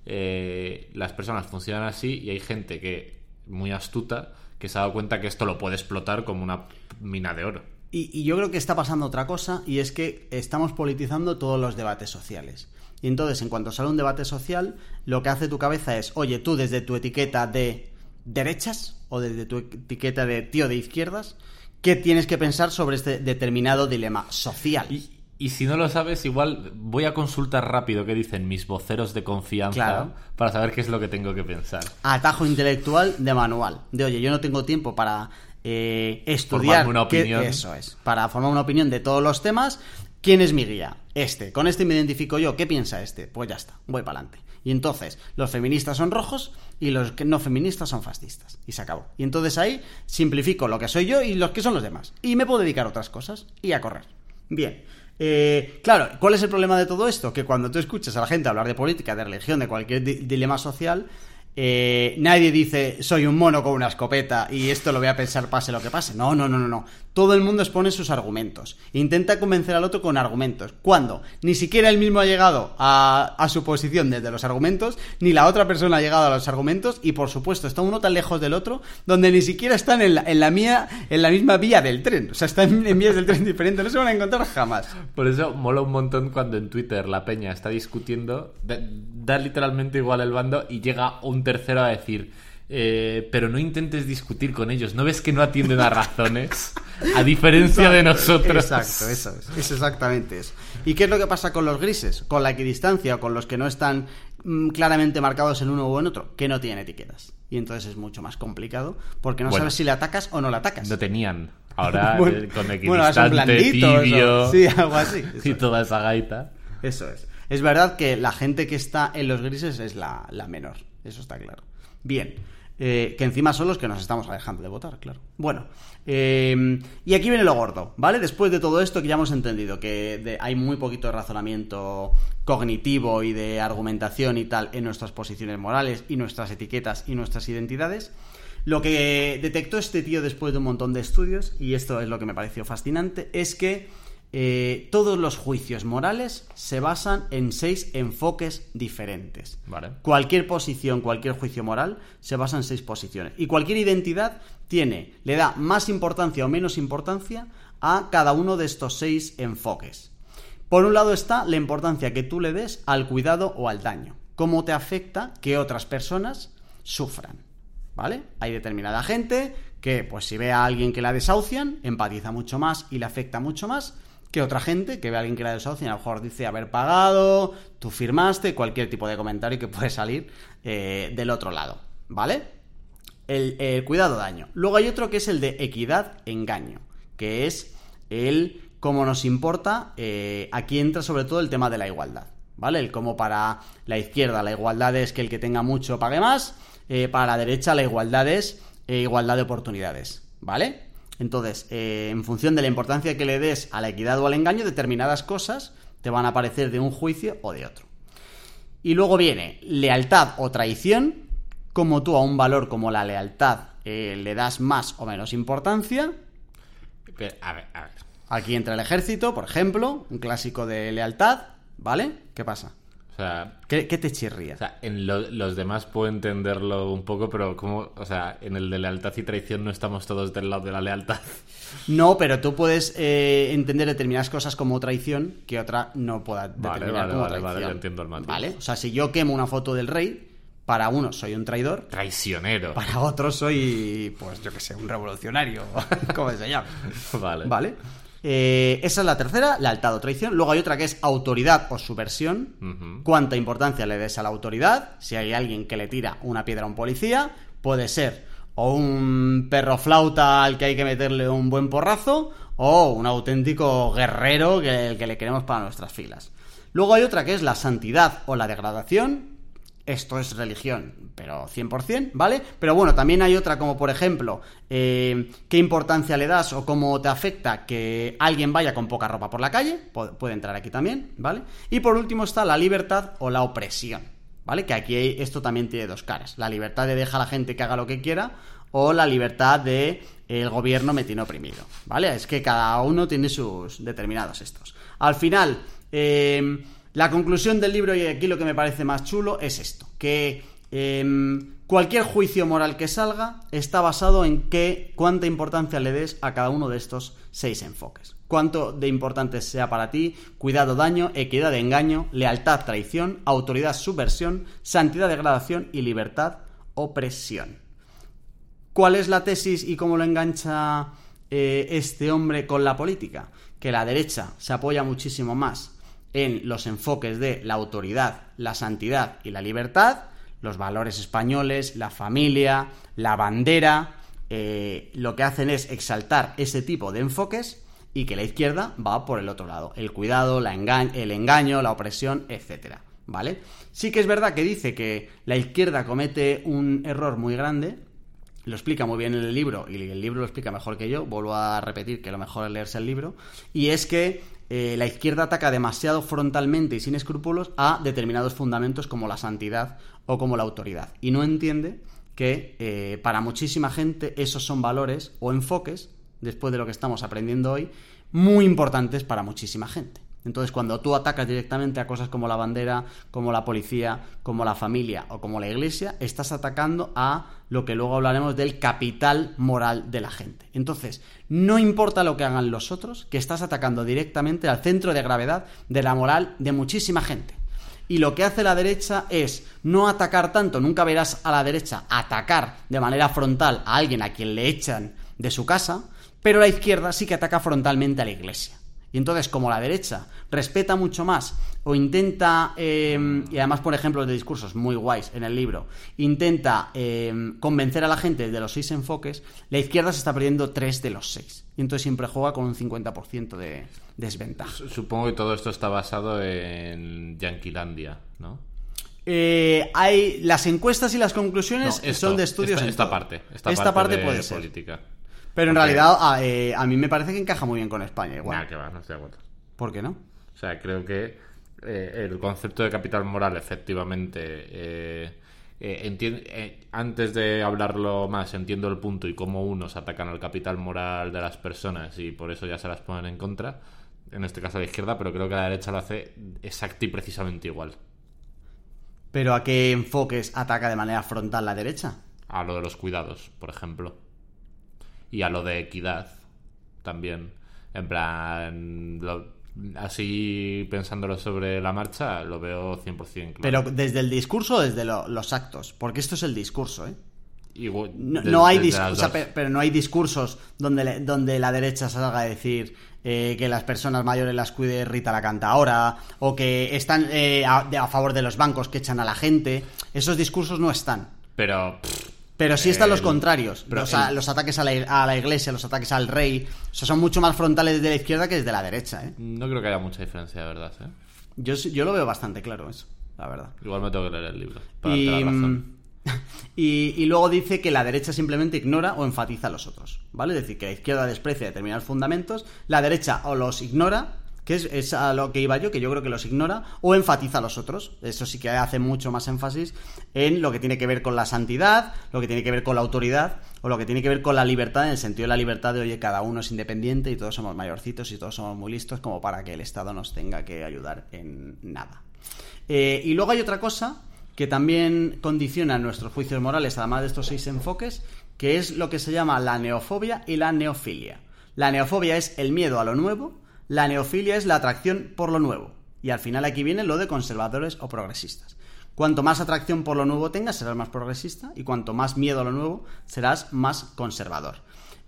eh, las personas funcionan así y hay gente que muy astuta que se ha dado cuenta que esto lo puede explotar como una mina de oro. Y, y yo creo que está pasando otra cosa, y es que estamos politizando todos los debates sociales. Y entonces, en cuanto sale un debate social, lo que hace tu cabeza es, oye, tú desde tu etiqueta de derechas o desde tu etiqueta de tío de izquierdas, ¿qué tienes que pensar sobre este determinado dilema social? Y, y si no lo sabes, igual voy a consultar rápido qué dicen mis voceros de confianza Claro. para saber qué es lo que tengo que pensar. Atajo intelectual de manual. De oye, yo no tengo tiempo para eh, estudiar. Una opinión. eso es. Para formar una opinión de todos los temas. ¿Quién es mi guía? Este. Con este me identifico yo. ¿Qué piensa este? Pues ya está. Voy para adelante. Y entonces, los feministas son rojos y los que no feministas son fascistas. Y se acabó. Y entonces ahí simplifico lo que soy yo y los que son los demás. Y me puedo dedicar a otras cosas y a correr. Bien. Eh, claro, ¿cuál es el problema de todo esto? Que cuando tú escuchas a la gente hablar de política, de religión, de cualquier di- dilema social, eh, nadie dice soy un mono con una escopeta y esto lo voy a pensar pase lo que pase. No, no, no, no, no. Todo el mundo expone sus argumentos. Intenta convencer al otro con argumentos. Cuando ni siquiera él mismo ha llegado a, su posición desde los argumentos, ni la otra persona ha llegado a los argumentos, y por supuesto está uno tan lejos del otro, donde ni siquiera están en la, en la mía, en la misma vía del tren. O sea, están en vías del tren diferentes, no se van a encontrar jamás. Por eso mola un montón cuando en Twitter la peña está discutiendo, da literalmente igual el bando y llega un tercero a decir, eh, pero no intentes discutir con ellos. ¿No ves que no atienden a razones? A diferencia de nosotros. Exacto, eso es. Es exactamente eso. ¿Y qué es lo que pasa con los grises? Con la equidistancia o con los que no están mm, claramente marcados en uno o en otro, que no tienen etiquetas. Y entonces es mucho más complicado porque no Bueno. sabes si le atacas o no le atacas. No tenían. Ahora Bueno, eh, con bueno, equidistante, blanditos, tibio sí, algo así. y toda esa gaita. Eso es. Es verdad que la gente que está en los grises es la, la menor. Eso está claro. Bien. Eh, que encima son los que nos estamos alejando de votar, claro. Bueno. eh, y aquí viene lo gordo, ¿vale? Después de todo esto que ya hemos entendido que hay muy poquito razonamiento cognitivo y de argumentación y tal en nuestras posiciones morales y nuestras etiquetas y nuestras identidades. Lo que detectó este tío después de un montón de estudios, y esto es lo que me pareció fascinante, es que eh, todos los juicios morales se basan en seis enfoques diferentes. Vale. Cualquier posición, cualquier juicio moral se basa en seis posiciones. Y cualquier identidad tiene, le da más importancia o menos importancia a cada uno de estos seis enfoques. Por un lado está la importancia que tú le des al cuidado o al daño. Cómo te afecta que otras personas sufran. ¿Vale? Hay determinada gente que, pues si ve a alguien que la desahucian, empatiza mucho más y le afecta mucho más que otra gente que ve a alguien que la desahucian, a lo mejor dice haber pagado, tú firmaste, cualquier tipo de comentario que puede salir eh, del otro lado. ¿Vale? El, el cuidado-daño. Luego hay otro que es el de equidad-engaño, que es el cómo nos importa, eh, aquí entra sobre todo el tema de la igualdad, ¿vale? El cómo para la izquierda la igualdad es que el que tenga mucho pague más, eh, para la derecha la igualdad es igualdad de oportunidades, ¿vale? Entonces, eh, en función de la importancia que le des a la equidad o al engaño, determinadas cosas te van a parecer de un juicio o de otro. Y luego viene lealtad o traición, como tú a un valor como la lealtad eh, le das más o menos importancia. Pero, a ver, a ver. Aquí entra el ejército, por ejemplo, un clásico de lealtad, ¿vale? ¿Qué pasa? O sea, ¿Qué, qué te chirría? o sea, en lo- los demás puedo entenderlo un poco, pero como, o sea, en el de lealtad y traición no estamos todos del lado de la lealtad. No, pero tú puedes eh, entender determinadas cosas como traición que otra no pueda Vale, determinar vale, como vale, traición. vale, entiendo el matiz. ¿Vale? O sea, si yo quemo una foto del rey, para uno soy un traidor, Traicionero. para otro soy, pues yo que sé, un revolucionario, como se llama. Vale. ¿Vale? Eh, esa es la tercera, lealtad o traición. Luego hay otra que es autoridad o subversión. Cuánta importancia le des a la autoridad. Si hay alguien que le tira una piedra a un policía, puede ser o un perro flauta al que hay que meterle un buen porrazo, o un auténtico guerrero que, que le queremos para nuestras filas. Luego hay otra que es la santidad o la degradación. Esto es religión, pero 100%, ¿vale? Pero bueno, también hay otra como por ejemplo, eh, qué importancia le das o cómo te afecta que alguien vaya con poca ropa por la calle, pu- puede entrar aquí también, ¿vale? Y por último está la libertad o la opresión, ¿vale? Que aquí esto también tiene dos caras, la libertad de dejar a la gente que haga lo que quiera o la libertad de el gobierno me oprimido, ¿vale? Es que cada uno tiene sus determinados estos. Al final, eh, la conclusión del libro, y aquí lo que me parece más chulo, es esto, que em, cualquier juicio moral que salga está basado en qué, cuánta importancia le des a cada uno de estos seis enfoques. Cuánto de importante sea para ti, cuidado, daño, equidad, engaño, lealtad, traición, autoridad, subversión, santidad, degradación y libertad, opresión. ¿Cuál es la tesis y cómo lo engancha eh, este hombre con la política? Que la derecha se apoya muchísimo más en los enfoques de la autoridad, la santidad y la libertad, los valores españoles, la familia, la bandera, eh, lo que hacen es exaltar ese tipo de enfoques y que la izquierda va por el otro lado, el cuidado, el engaño, la opresión, etcétera, ¿vale? Sí que es verdad que dice que la izquierda comete un error muy grande, lo explica muy bien en el libro, y el libro lo explica mejor que yo, vuelvo a repetir que lo mejor es leerse el libro, y es que eh, la izquierda ataca demasiado frontalmente y sin escrúpulos a determinados fundamentos como la santidad o como la autoridad, y no entiende que eh, para muchísima gente esos son valores o enfoques, después de lo que estamos aprendiendo hoy, muy importantes para muchísima gente. Entonces, cuando tú atacas directamente a cosas como la bandera, como la policía, como la familia o como la iglesia, estás atacando a lo que luego hablaremos del capital moral de la gente. Entonces, no importa lo que hagan los otros, que estás atacando directamente al centro de gravedad de la moral de muchísima gente. Y lo que hace la derecha es no atacar tanto, nunca verás a la derecha atacar de manera frontal a alguien a quien le echan de su casa, pero la izquierda sí que ataca frontalmente a la iglesia. Y entonces, como la derecha respeta mucho más o intenta, eh, y además por ejemplo de discursos muy guays en el libro, intenta eh, convencer a la gente de los seis enfoques, la izquierda se está perdiendo tres de los seis. Y entonces siempre juega con un 50% de desventaja. Supongo que todo esto está basado en Yanquilandia, ¿no? Eh, hay las encuestas y las conclusiones No, esto, son de estudios esta, en esta parte. Esta, Esta parte de puede ser. política. Pero en Porque- realidad a, eh, a mí me parece que encaja muy bien con España igual. Nah, que va, no estoy de acuerdo. ¿Por qué no? O sea, creo que eh, el concepto de capital moral, efectivamente, eh, eh, entien- eh, antes de hablarlo más, entiendo el punto y cómo unos atacan al capital moral de las personas y por eso ya se las ponen en contra, en este caso a la izquierda, pero creo que la derecha lo hace exacto y precisamente igual. Pero ¿a qué enfoques ataca de manera frontal la derecha? A lo de los cuidados, por ejemplo. Y a lo de equidad también. En plan, lo- así pensándolo sobre la marcha, lo veo 100% claro. Pero desde el discurso o desde lo- los actos, porque esto es el discurso, ¿eh? Igual- No, de- no hay o sea, pero no hay discursos donde, le- donde la derecha salga a decir eh, que las personas mayores las cuide Rita la Cantaora o que están eh, a, favor de los bancos que echan a la gente. Esos discursos no están. Pero pff, Pero sí están los El- contrarios. pero los, a- el- los ataques a la, a la iglesia, los ataques al rey. O sea, son mucho más frontales desde la izquierda que desde la derecha. ¿eh? no creo que haya mucha diferencia, de verdad. ¿eh? Yo, yo lo veo bastante claro eso, la verdad. Igual me tengo que leer el libro. Para Y, darte la razón. mm, y, y luego dice que la derecha simplemente ignora o enfatiza a los otros, ¿vale? Es decir, que la izquierda desprecia determinados fundamentos, la derecha o los ignora, que es, a lo que iba yo, que yo creo que los ignora, o enfatiza a los otros. Eso sí que hace mucho más énfasis en lo que tiene que ver con la santidad, lo que tiene que ver con la autoridad, o lo que tiene que ver con la libertad, en el sentido de la libertad de, oye, cada uno es independiente y todos somos mayorcitos y todos somos muy listos como para que el Estado nos tenga que ayudar en nada. Eh, y luego hay otra cosa que también condiciona nuestros juicios morales, además de estos seis enfoques, que es lo que se llama la neofobia y la neofilia. La neofobia es el miedo a lo nuevo, la neofilia es la atracción por lo nuevo. Y al final aquí viene lo de conservadores o progresistas. Cuanto más atracción por lo nuevo tengas, serás más progresista, y cuanto más miedo a lo nuevo, serás más conservador.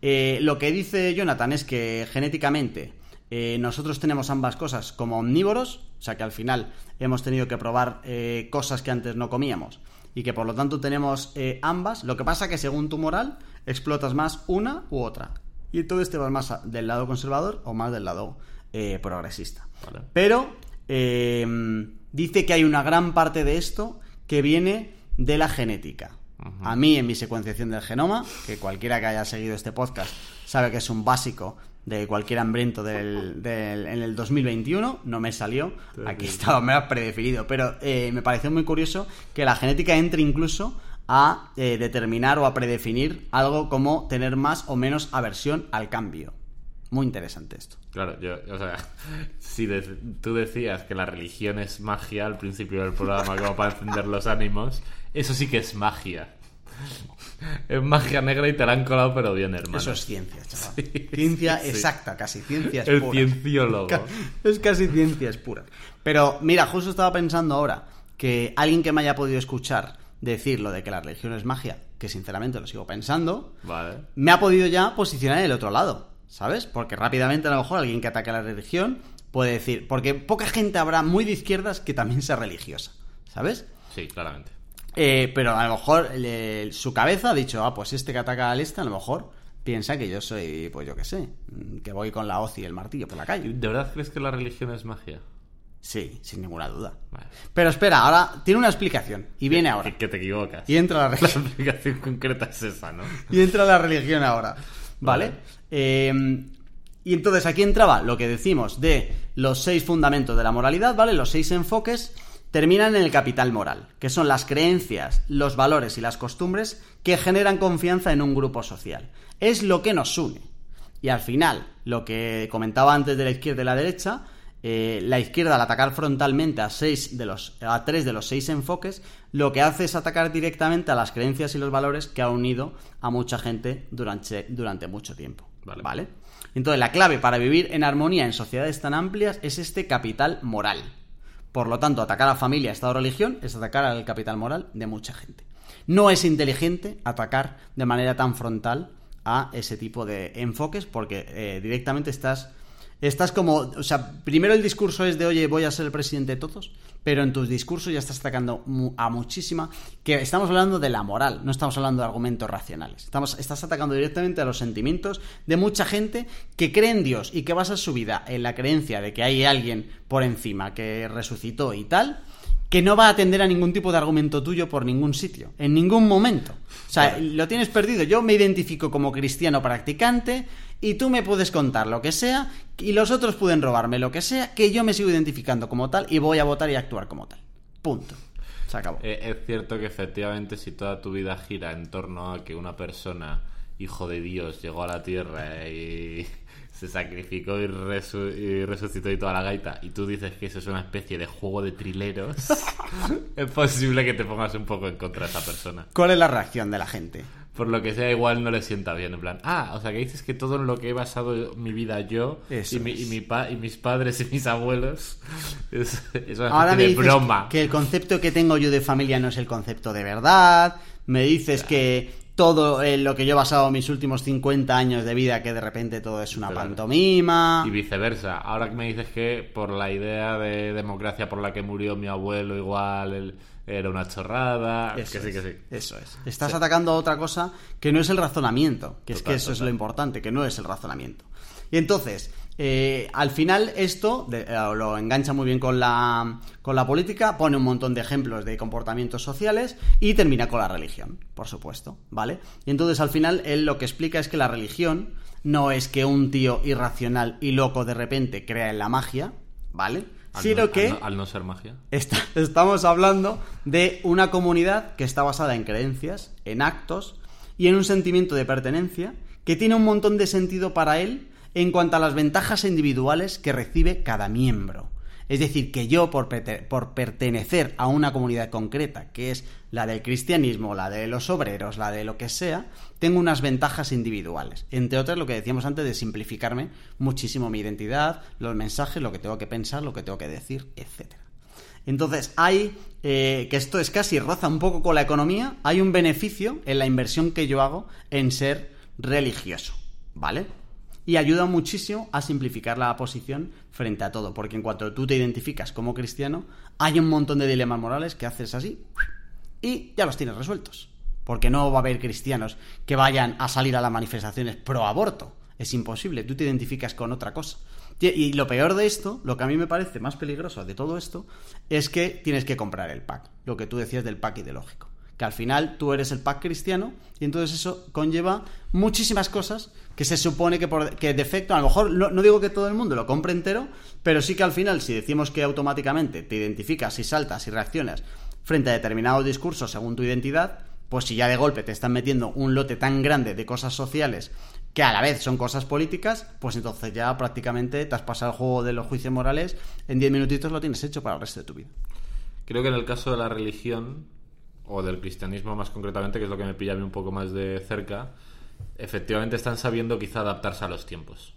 Eh, lo que dice Jonathan es que genéticamente eh, nosotros tenemos ambas cosas como omnívoros, o sea que al final hemos tenido que probar eh, cosas que antes no comíamos y que por lo tanto tenemos ambas. Lo que pasa que según tu moral explotas más una u otra. Y entonces te vas más del lado conservador o más del lado eh, progresista. Vale. Pero eh, dice que hay una gran parte de esto que viene de la genética. A mí, en mi secuenciación del genoma, que cualquiera que haya seguido este podcast sabe que es un básico de cualquier hambriento del, del- en el 2021, no me salió. Aquí estaba me era predefinido, pero eh, me pareció muy curioso que la genética entre incluso a eh, determinar o a predefinir algo como tener más o menos aversión al cambio. Muy interesante esto. Claro, yo, o sea, si de- tú decías que la religión es magia al principio del programa, como para encender los ánimos, eso sí que es magia. Es magia negra y te la han colado, pero bien, hermano. Eso es ciencia, chaval. Ciencia sí. exacta, casi ciencias El puras. cienciólogo. Ca- Es casi ciencias puras. Pero mira, justo estaba pensando ahora que alguien que me haya podido escuchar decir lo de que la religión es magia, que sinceramente lo sigo pensando, Vale. me ha podido ya posicionar en el otro lado, ¿sabes? Porque rápidamente a lo mejor alguien que ataque a la religión puede decir, porque poca gente habrá muy de izquierdas que también sea religiosa, ¿sabes? Sí, claramente. Eh, pero a lo mejor le- su cabeza ha dicho, ah, pues este que ataca al este a lo mejor piensa que yo soy, pues yo qué sé, que voy con la hoz y el martillo por la calle. ¿De verdad crees que la religión es magia? Sí, sin ninguna duda. Vale. Pero espera, ahora tiene una explicación y viene ahora. Que, te equivocas. Y entra la La religión. explicación concreta es esa, ¿no? Y entra la religión ahora. ¿Vale? Vale. Eh, y entonces aquí entraba lo que decimos de los seis fundamentos de la moralidad, ¿vale? Los seis enfoques terminan en el capital moral, que son las creencias, los valores y las costumbres que generan confianza en un grupo social. Es lo que nos une. Y al final, lo que comentaba antes de la izquierda y la derecha, eh, la izquierda al atacar frontalmente a seis de los a tres de los seis enfoques, lo que hace es atacar directamente a las creencias y los valores que ha unido a mucha gente durante, durante mucho tiempo. Vale. ¿Vale? Entonces, la clave para vivir en armonía en sociedades tan amplias es este capital moral. Por lo tanto, atacar a familia, Estado, religión es atacar al capital moral de mucha gente. No es inteligente atacar de manera tan frontal a ese tipo de enfoques porque eh, directamente estás estás como, o sea, primero el discurso es de, oye, voy a ser el presidente de todos, pero en tus discursos ya estás atacando a muchísima, que estamos hablando de la moral, no estamos hablando de argumentos racionales. Estamos, estás atacando directamente a los sentimientos de mucha gente que cree en Dios y que basa su vida en la creencia de que hay alguien por encima que resucitó y tal, que no va a atender a ningún tipo de argumento tuyo por ningún sitio, en ningún momento. O sea, lo tienes perdido. Yo me identifico como cristiano practicante y tú me puedes contar lo que sea y los otros pueden robarme lo que sea, que yo me sigo identificando como tal y voy a votar y actuar como tal. Punto. Se acabó. Eh, es cierto que efectivamente si toda tu vida gira en torno a que una persona, hijo de Dios, llegó a la tierra y se sacrificó y, resucitó y toda la gaita, y tú dices que eso es una especie de juego de trileros, es posible que te pongas un poco en contra de esa persona. ¿Cuál es la reacción de la gente? Por lo que sea, igual no le sienta bien. En plan, ah, o sea, que dices que todo en lo que he basado mi vida yo y, mi, y, mi y, mis padres y mis abuelos es, una Ahora de broma. Que el concepto que tengo yo de familia no es el concepto de verdad. Me dices que todo en lo que yo he basado mis últimos 50 años de vida, que de repente todo es una pantomima. Y viceversa. Ahora que me dices que por la idea de democracia por la que murió mi abuelo, igual era una chorrada. Eso que sí, que sí. Eso es. Estás atacando a otra cosa que no es el razonamiento, que es que eso es lo importante, que no es el razonamiento. Y entonces, eh, al final esto eh, lo engancha muy bien con la, con la política, pone un montón de ejemplos de comportamientos sociales y termina con la religión, por supuesto, ¿vale? Y entonces al final él lo que explica es que la religión no es que un tío irracional y loco de repente crea en la magia, ¿vale? Sino que... Al no, ser magia. estamos hablando de una comunidad que está basada en creencias, en actos y en un sentimiento de pertenencia que tiene un montón de sentido para él en cuanto a las ventajas individuales que recibe cada miembro. Es decir, que yo por, pertenecer a una comunidad concreta, que es la del cristianismo, la de los obreros, la de lo que sea, tengo unas ventajas individuales. Entre otras, lo que decíamos antes de simplificarme muchísimo mi identidad, los mensajes, lo que tengo que pensar, lo que tengo que decir, etc. Entonces, hay, eh, que esto es casi roza un poco con la economía, hay un beneficio en la inversión que yo hago en ser religioso, ¿vale? Y ayuda muchísimo a simplificar la posición frente a todo, porque en cuanto tú te identificas como cristiano, hay un montón de dilemas morales que haces así y ya los tienes resueltos. Porque no va a haber cristianos que vayan a salir a las manifestaciones pro aborto. Es imposible, tú te identificas con otra cosa. Y lo peor de esto, lo que a mí me parece más peligroso de todo esto, es que tienes que comprar el pack. Lo que tú decías del pack ideológico que al final tú eres el pack cristiano y entonces eso conlleva muchísimas cosas que se supone que por que defecto, a lo mejor no, digo que todo el mundo lo compre entero, pero sí que al final si decimos que automáticamente te identificas y saltas y reaccionas frente a determinados discursos según tu identidad, pues si ya de golpe te están metiendo un lote tan grande de cosas sociales que a la vez son cosas políticas, pues entonces ya prácticamente te has pasado el juego de los juicios morales, en 10 minutitos lo tienes hecho para el resto de tu vida. Creo que en el caso de la religión, o del cristianismo más concretamente, que es lo que me pilla a mí un poco más de cerca, efectivamente están sabiendo quizá adaptarse a los tiempos.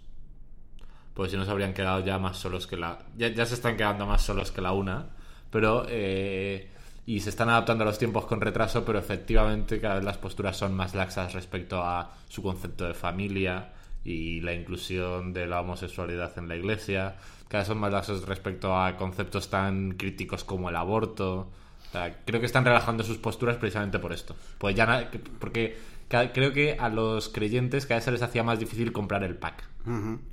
Pues si no se habrían quedado ya más solos que la... Ya, se están quedando más solos que la una, pero... Eh, y se están adaptando a los tiempos con retraso, pero efectivamente cada vez las posturas son más laxas respecto a su concepto de familia y la inclusión de la homosexualidad en la iglesia. Cada vez son más laxos respecto a conceptos tan críticos como el aborto creo que están relajando sus posturas precisamente por esto. Pues ya porque creo que a los creyentes cada vez se les hacía más difícil comprar el pack.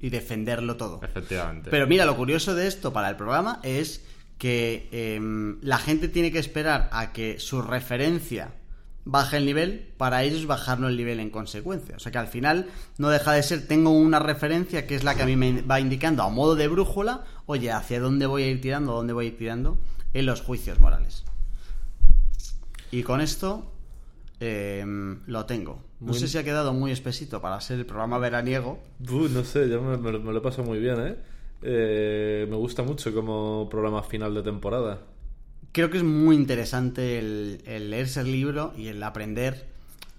Y defenderlo todo. Efectivamente. Pero mira, lo curioso de esto para el programa es que em, la gente tiene que esperar a que su referencia baje el nivel para ellos bajarlo el nivel en consecuencia. O sea que al final no deja de ser, tengo una referencia que es la que a mí me va indicando a modo de brújula, oye, hacia dónde voy a ir tirando, dónde voy a ir tirando en los juicios morales. Y con esto em, lo tengo. No sé si ha quedado muy espesito para ser el programa veraniego. no sé, yo me, lo he pasado muy bien, ¿eh? ¿eh? Me gusta mucho como programa final de temporada. Creo que es muy interesante el, el leerse el libro y el aprender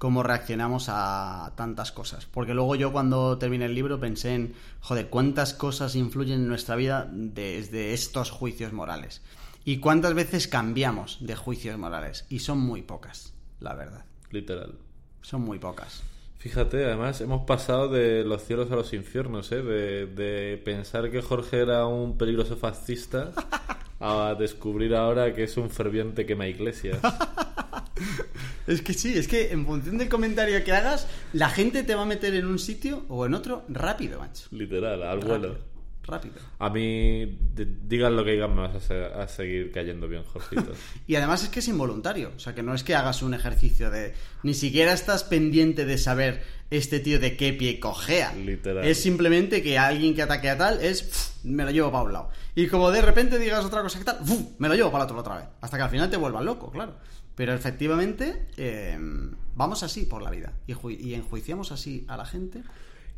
cómo reaccionamos a tantas cosas. Porque luego yo cuando terminé el libro pensé en, joder, cuántas cosas influyen en nuestra vida desde estos juicios morales. ¿Y cuántas veces cambiamos de juicios morales? Y son muy pocas, la verdad. Literal. Son muy pocas. Fíjate, además hemos pasado de los cielos a los infiernos, ¿eh? De, de pensar que Jorge era un peligroso fascista a descubrir ahora que es un ferviente quema iglesias. Es que sí, es que en función del comentario que hagas, la gente te va a meter en un sitio o en otro rápido, macho. Literal, al vuelo. Rápido. A mí, digan lo que digan, me vas a, se- a seguir cayendo bien, Jorgito. Y además es que es involuntario. O sea, que no es que hagas un ejercicio de. Ni siquiera estás pendiente de saber este tío de qué pie cojea. Literal. Es simplemente que alguien que ataque a tal es. "Pf, me lo llevo para un lado. Y como de repente digas otra cosa que tal, "Fu, me lo llevo para el otro otra vez. Hasta que al final te vuelvas loco, claro. Pero efectivamente, eh, vamos así por la vida. Y enjuiciamos así a la gente,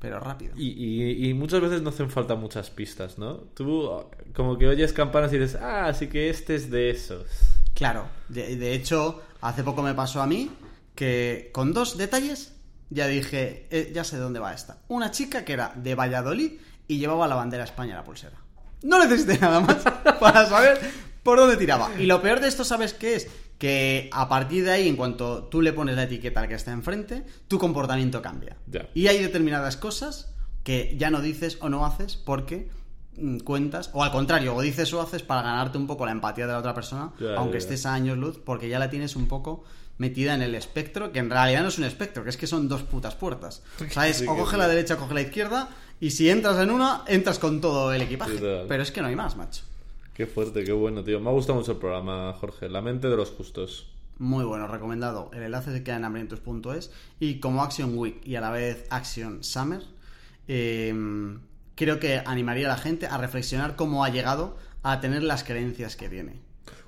pero rápido. Y, y- y muchas veces no hacen falta muchas pistas, ¿no? Tú como que oyes campanas y dices, ah, así que este es de esos. Claro, de, de hecho, hace poco me pasó a mí que con dos detalles ya dije, eh, ya sé dónde va esta. Una chica que era de Valladolid y llevaba la bandera España en la pulsera. No necesité nada más para saber por dónde tiraba. Y lo peor de esto, ¿sabes qué es? Que a partir de ahí, en cuanto tú le pones la etiqueta al que está enfrente, tu comportamiento cambia. Y hay determinadas cosas que ya no dices o no haces porque mm, cuentas, o al contrario, o dices o haces para ganarte un poco la empatía de la otra persona, aunque estés a años luz, porque ya la tienes un poco metida en el espectro, que en realidad no es un espectro, que es que son dos putas puertas. O sea, es o coge la derecha o coge la izquierda, y si entras en una, entras con todo el equipaje. Pero es que no hay más, macho. Qué fuerte, qué bueno, tío. Me ha gustado mucho el programa, Jorge. La mente de los justos. Muy bueno, recomendado. El enlace se queda en hambrientos.es. Y como Action Week y a la vez Action Summer, eh, creo que animaría a la gente a reflexionar cómo ha llegado a tener las creencias que tiene.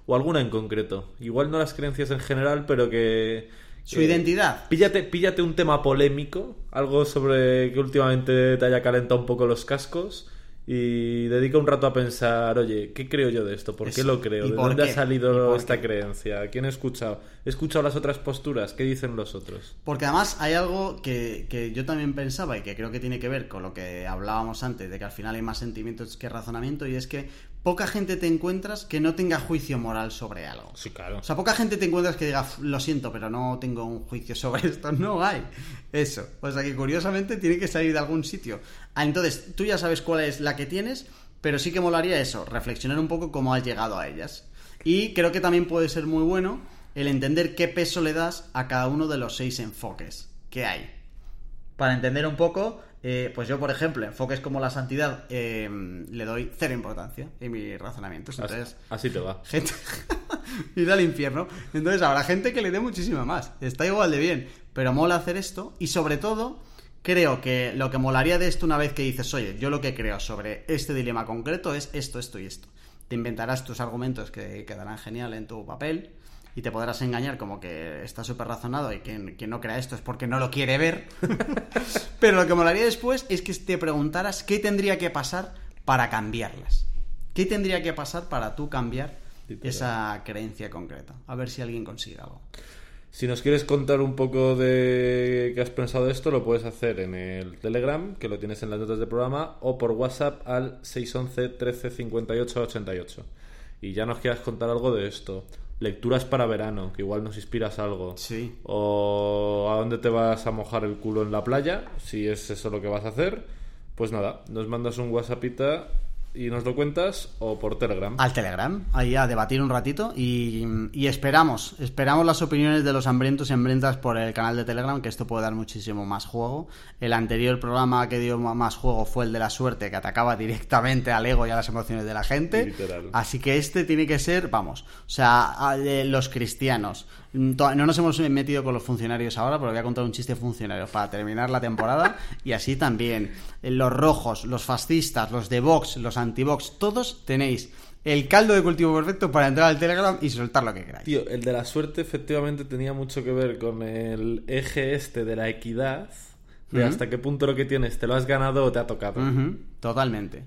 O alguna en concreto. Igual no las creencias en general, pero que... Su identidad. Píllate, píllate un tema polémico, algo sobre que últimamente te haya calentado un poco los cascos y dedica un rato a pensar, oye, ¿qué creo yo de esto? ¿Por qué lo creo? ¿Y ¿De dónde qué? ha ¿Y salido esta qué? creencia? ¿Quién he escuchado? ¿He escuchado las otras posturas? ¿Qué dicen los otros? Porque además hay algo que, que yo también pensaba y que creo que tiene que ver con lo que hablábamos antes, de que al final hay más sentimientos que razonamiento, y es que poca gente te encuentras que no tenga juicio moral sobre algo. Sí, claro. O sea, poca gente te encuentras que diga, "F- lo siento, pero no tengo un juicio sobre esto. No hay eso. O sea, que curiosamente tiene que salir de algún sitio. Ah, entonces, tú ya sabes cuál es la que tienes, pero sí que molaría eso, reflexionar un poco cómo has llegado a ellas. Y creo que también puede ser muy bueno el entender qué peso le das a cada uno de los seis enfoques que hay. Para entender un poco, eh, pues yo, por ejemplo, enfoques como la santidad eh, le doy cero importancia en mis razonamientos. Así, Entonces, así te va. gente ir al infierno. Entonces habrá gente que le dé muchísima más. Está igual de bien. Pero mola hacer esto. Y sobre todo, creo que lo que molaría de esto una vez que dices, oye, yo lo que creo sobre este dilema concreto es esto, esto y esto. Te inventarás tus argumentos que quedarán genial en tu papel. Y te podrás engañar como que está súper razonado y quien, quien no crea esto es porque no lo quiere ver. Pero lo que molaría después es que te preguntaras qué tendría que pasar para cambiarlas. ¿Qué tendría que pasar para tú cambiar esa creencia concreta? A ver si alguien consigue algo. Si nos quieres contar un poco de qué has pensado de esto, lo puedes hacer en el Telegram, que lo tienes en las notas del programa, o por WhatsApp al 611 13 58 88. Y ya nos quieras contar algo de esto. Lecturas para verano, que igual nos inspiras algo. Sí. O a dónde te vas a mojar el culo en la playa, si es eso lo que vas a hacer. Pues nada, nos mandas un WhatsAppita y nos lo cuentas, o por Telegram. Al Telegram, ahí a debatir un ratito y, y esperamos, esperamos las opiniones de los hambrientos y hambrientas por el canal de Telegram, que esto puede dar muchísimo más juego. El anterior programa que dio más juego fue el de la suerte, que atacaba directamente al ego y a las emociones de la gente. Literal. Así que este tiene que ser, vamos, o sea, los cristianos. No nos hemos metido con los funcionarios ahora, pero voy a contar un chiste funcionario para terminar la temporada. Y así también, eh, los rojos, los fascistas, los de Vox, los anti-Vox, todos tenéis el caldo de cultivo perfecto para entrar al Telegram y soltar lo que queráis. Tío, el de la suerte efectivamente tenía mucho que ver con el eje este de la equidad, de hasta qué punto lo que tienes te lo has ganado o te ha tocado. Totalmente,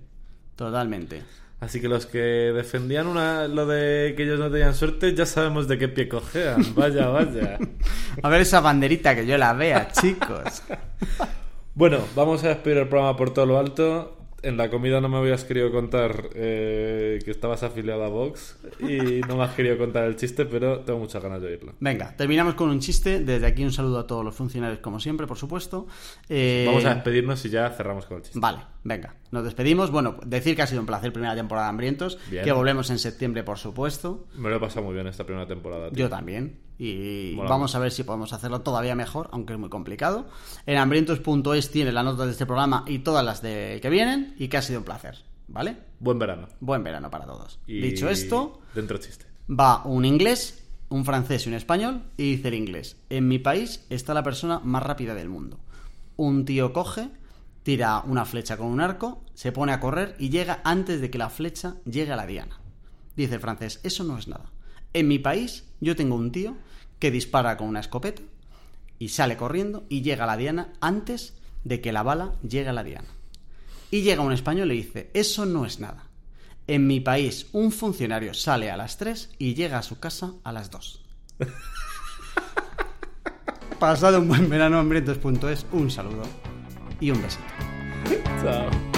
totalmente. Así que los que defendían una, lo de que ellos no tenían suerte, ya sabemos de qué pie cojean. Vaya, vaya. A ver esa banderita que yo la vea, chicos. Bueno, vamos a despedir el programa por todo lo alto. en la comida no me habías querido contar eh, que estabas afiliado a Vox y no me has querido contar el chiste, pero tengo muchas ganas de oírlo. Venga, terminamos con un chiste. Desde aquí un saludo a todos los funcionarios, como siempre, por supuesto. Eh, Vamos a despedirnos y ya cerramos con el chiste. Vale, venga, nos despedimos. Bueno, decir que ha sido un placer primera temporada de Hambrientos, Bien. que volvemos en septiembre, por supuesto. Me lo he pasado muy bien esta primera temporada. tío. Yo también. Y Mola vamos a ver si podemos hacerlo todavía mejor, aunque es muy complicado. En hambrientos.es tiene las notas de este programa y todas las de que vienen, y que ha sido un placer, ¿vale? Buen verano. Buen verano para todos. Y Dicho esto, Dentro chiste. va un inglés, un francés y un español, y dice el inglés, en mi país está la persona más rápida del mundo. Un tío coge, tira una flecha con un arco, se pone a correr y llega antes de que la flecha llegue a la diana. Dice el francés, eso no es nada. En mi país yo tengo un tío que dispara con una escopeta y sale corriendo y llega a la diana antes de que la bala llegue a la diana. Y llega un español y le dice, eso no es nada. En mi país, un funcionario sale a las 3 y llega a su casa a las 2. Pasado un buen verano, hambrientos.es, un saludo y un besito. so.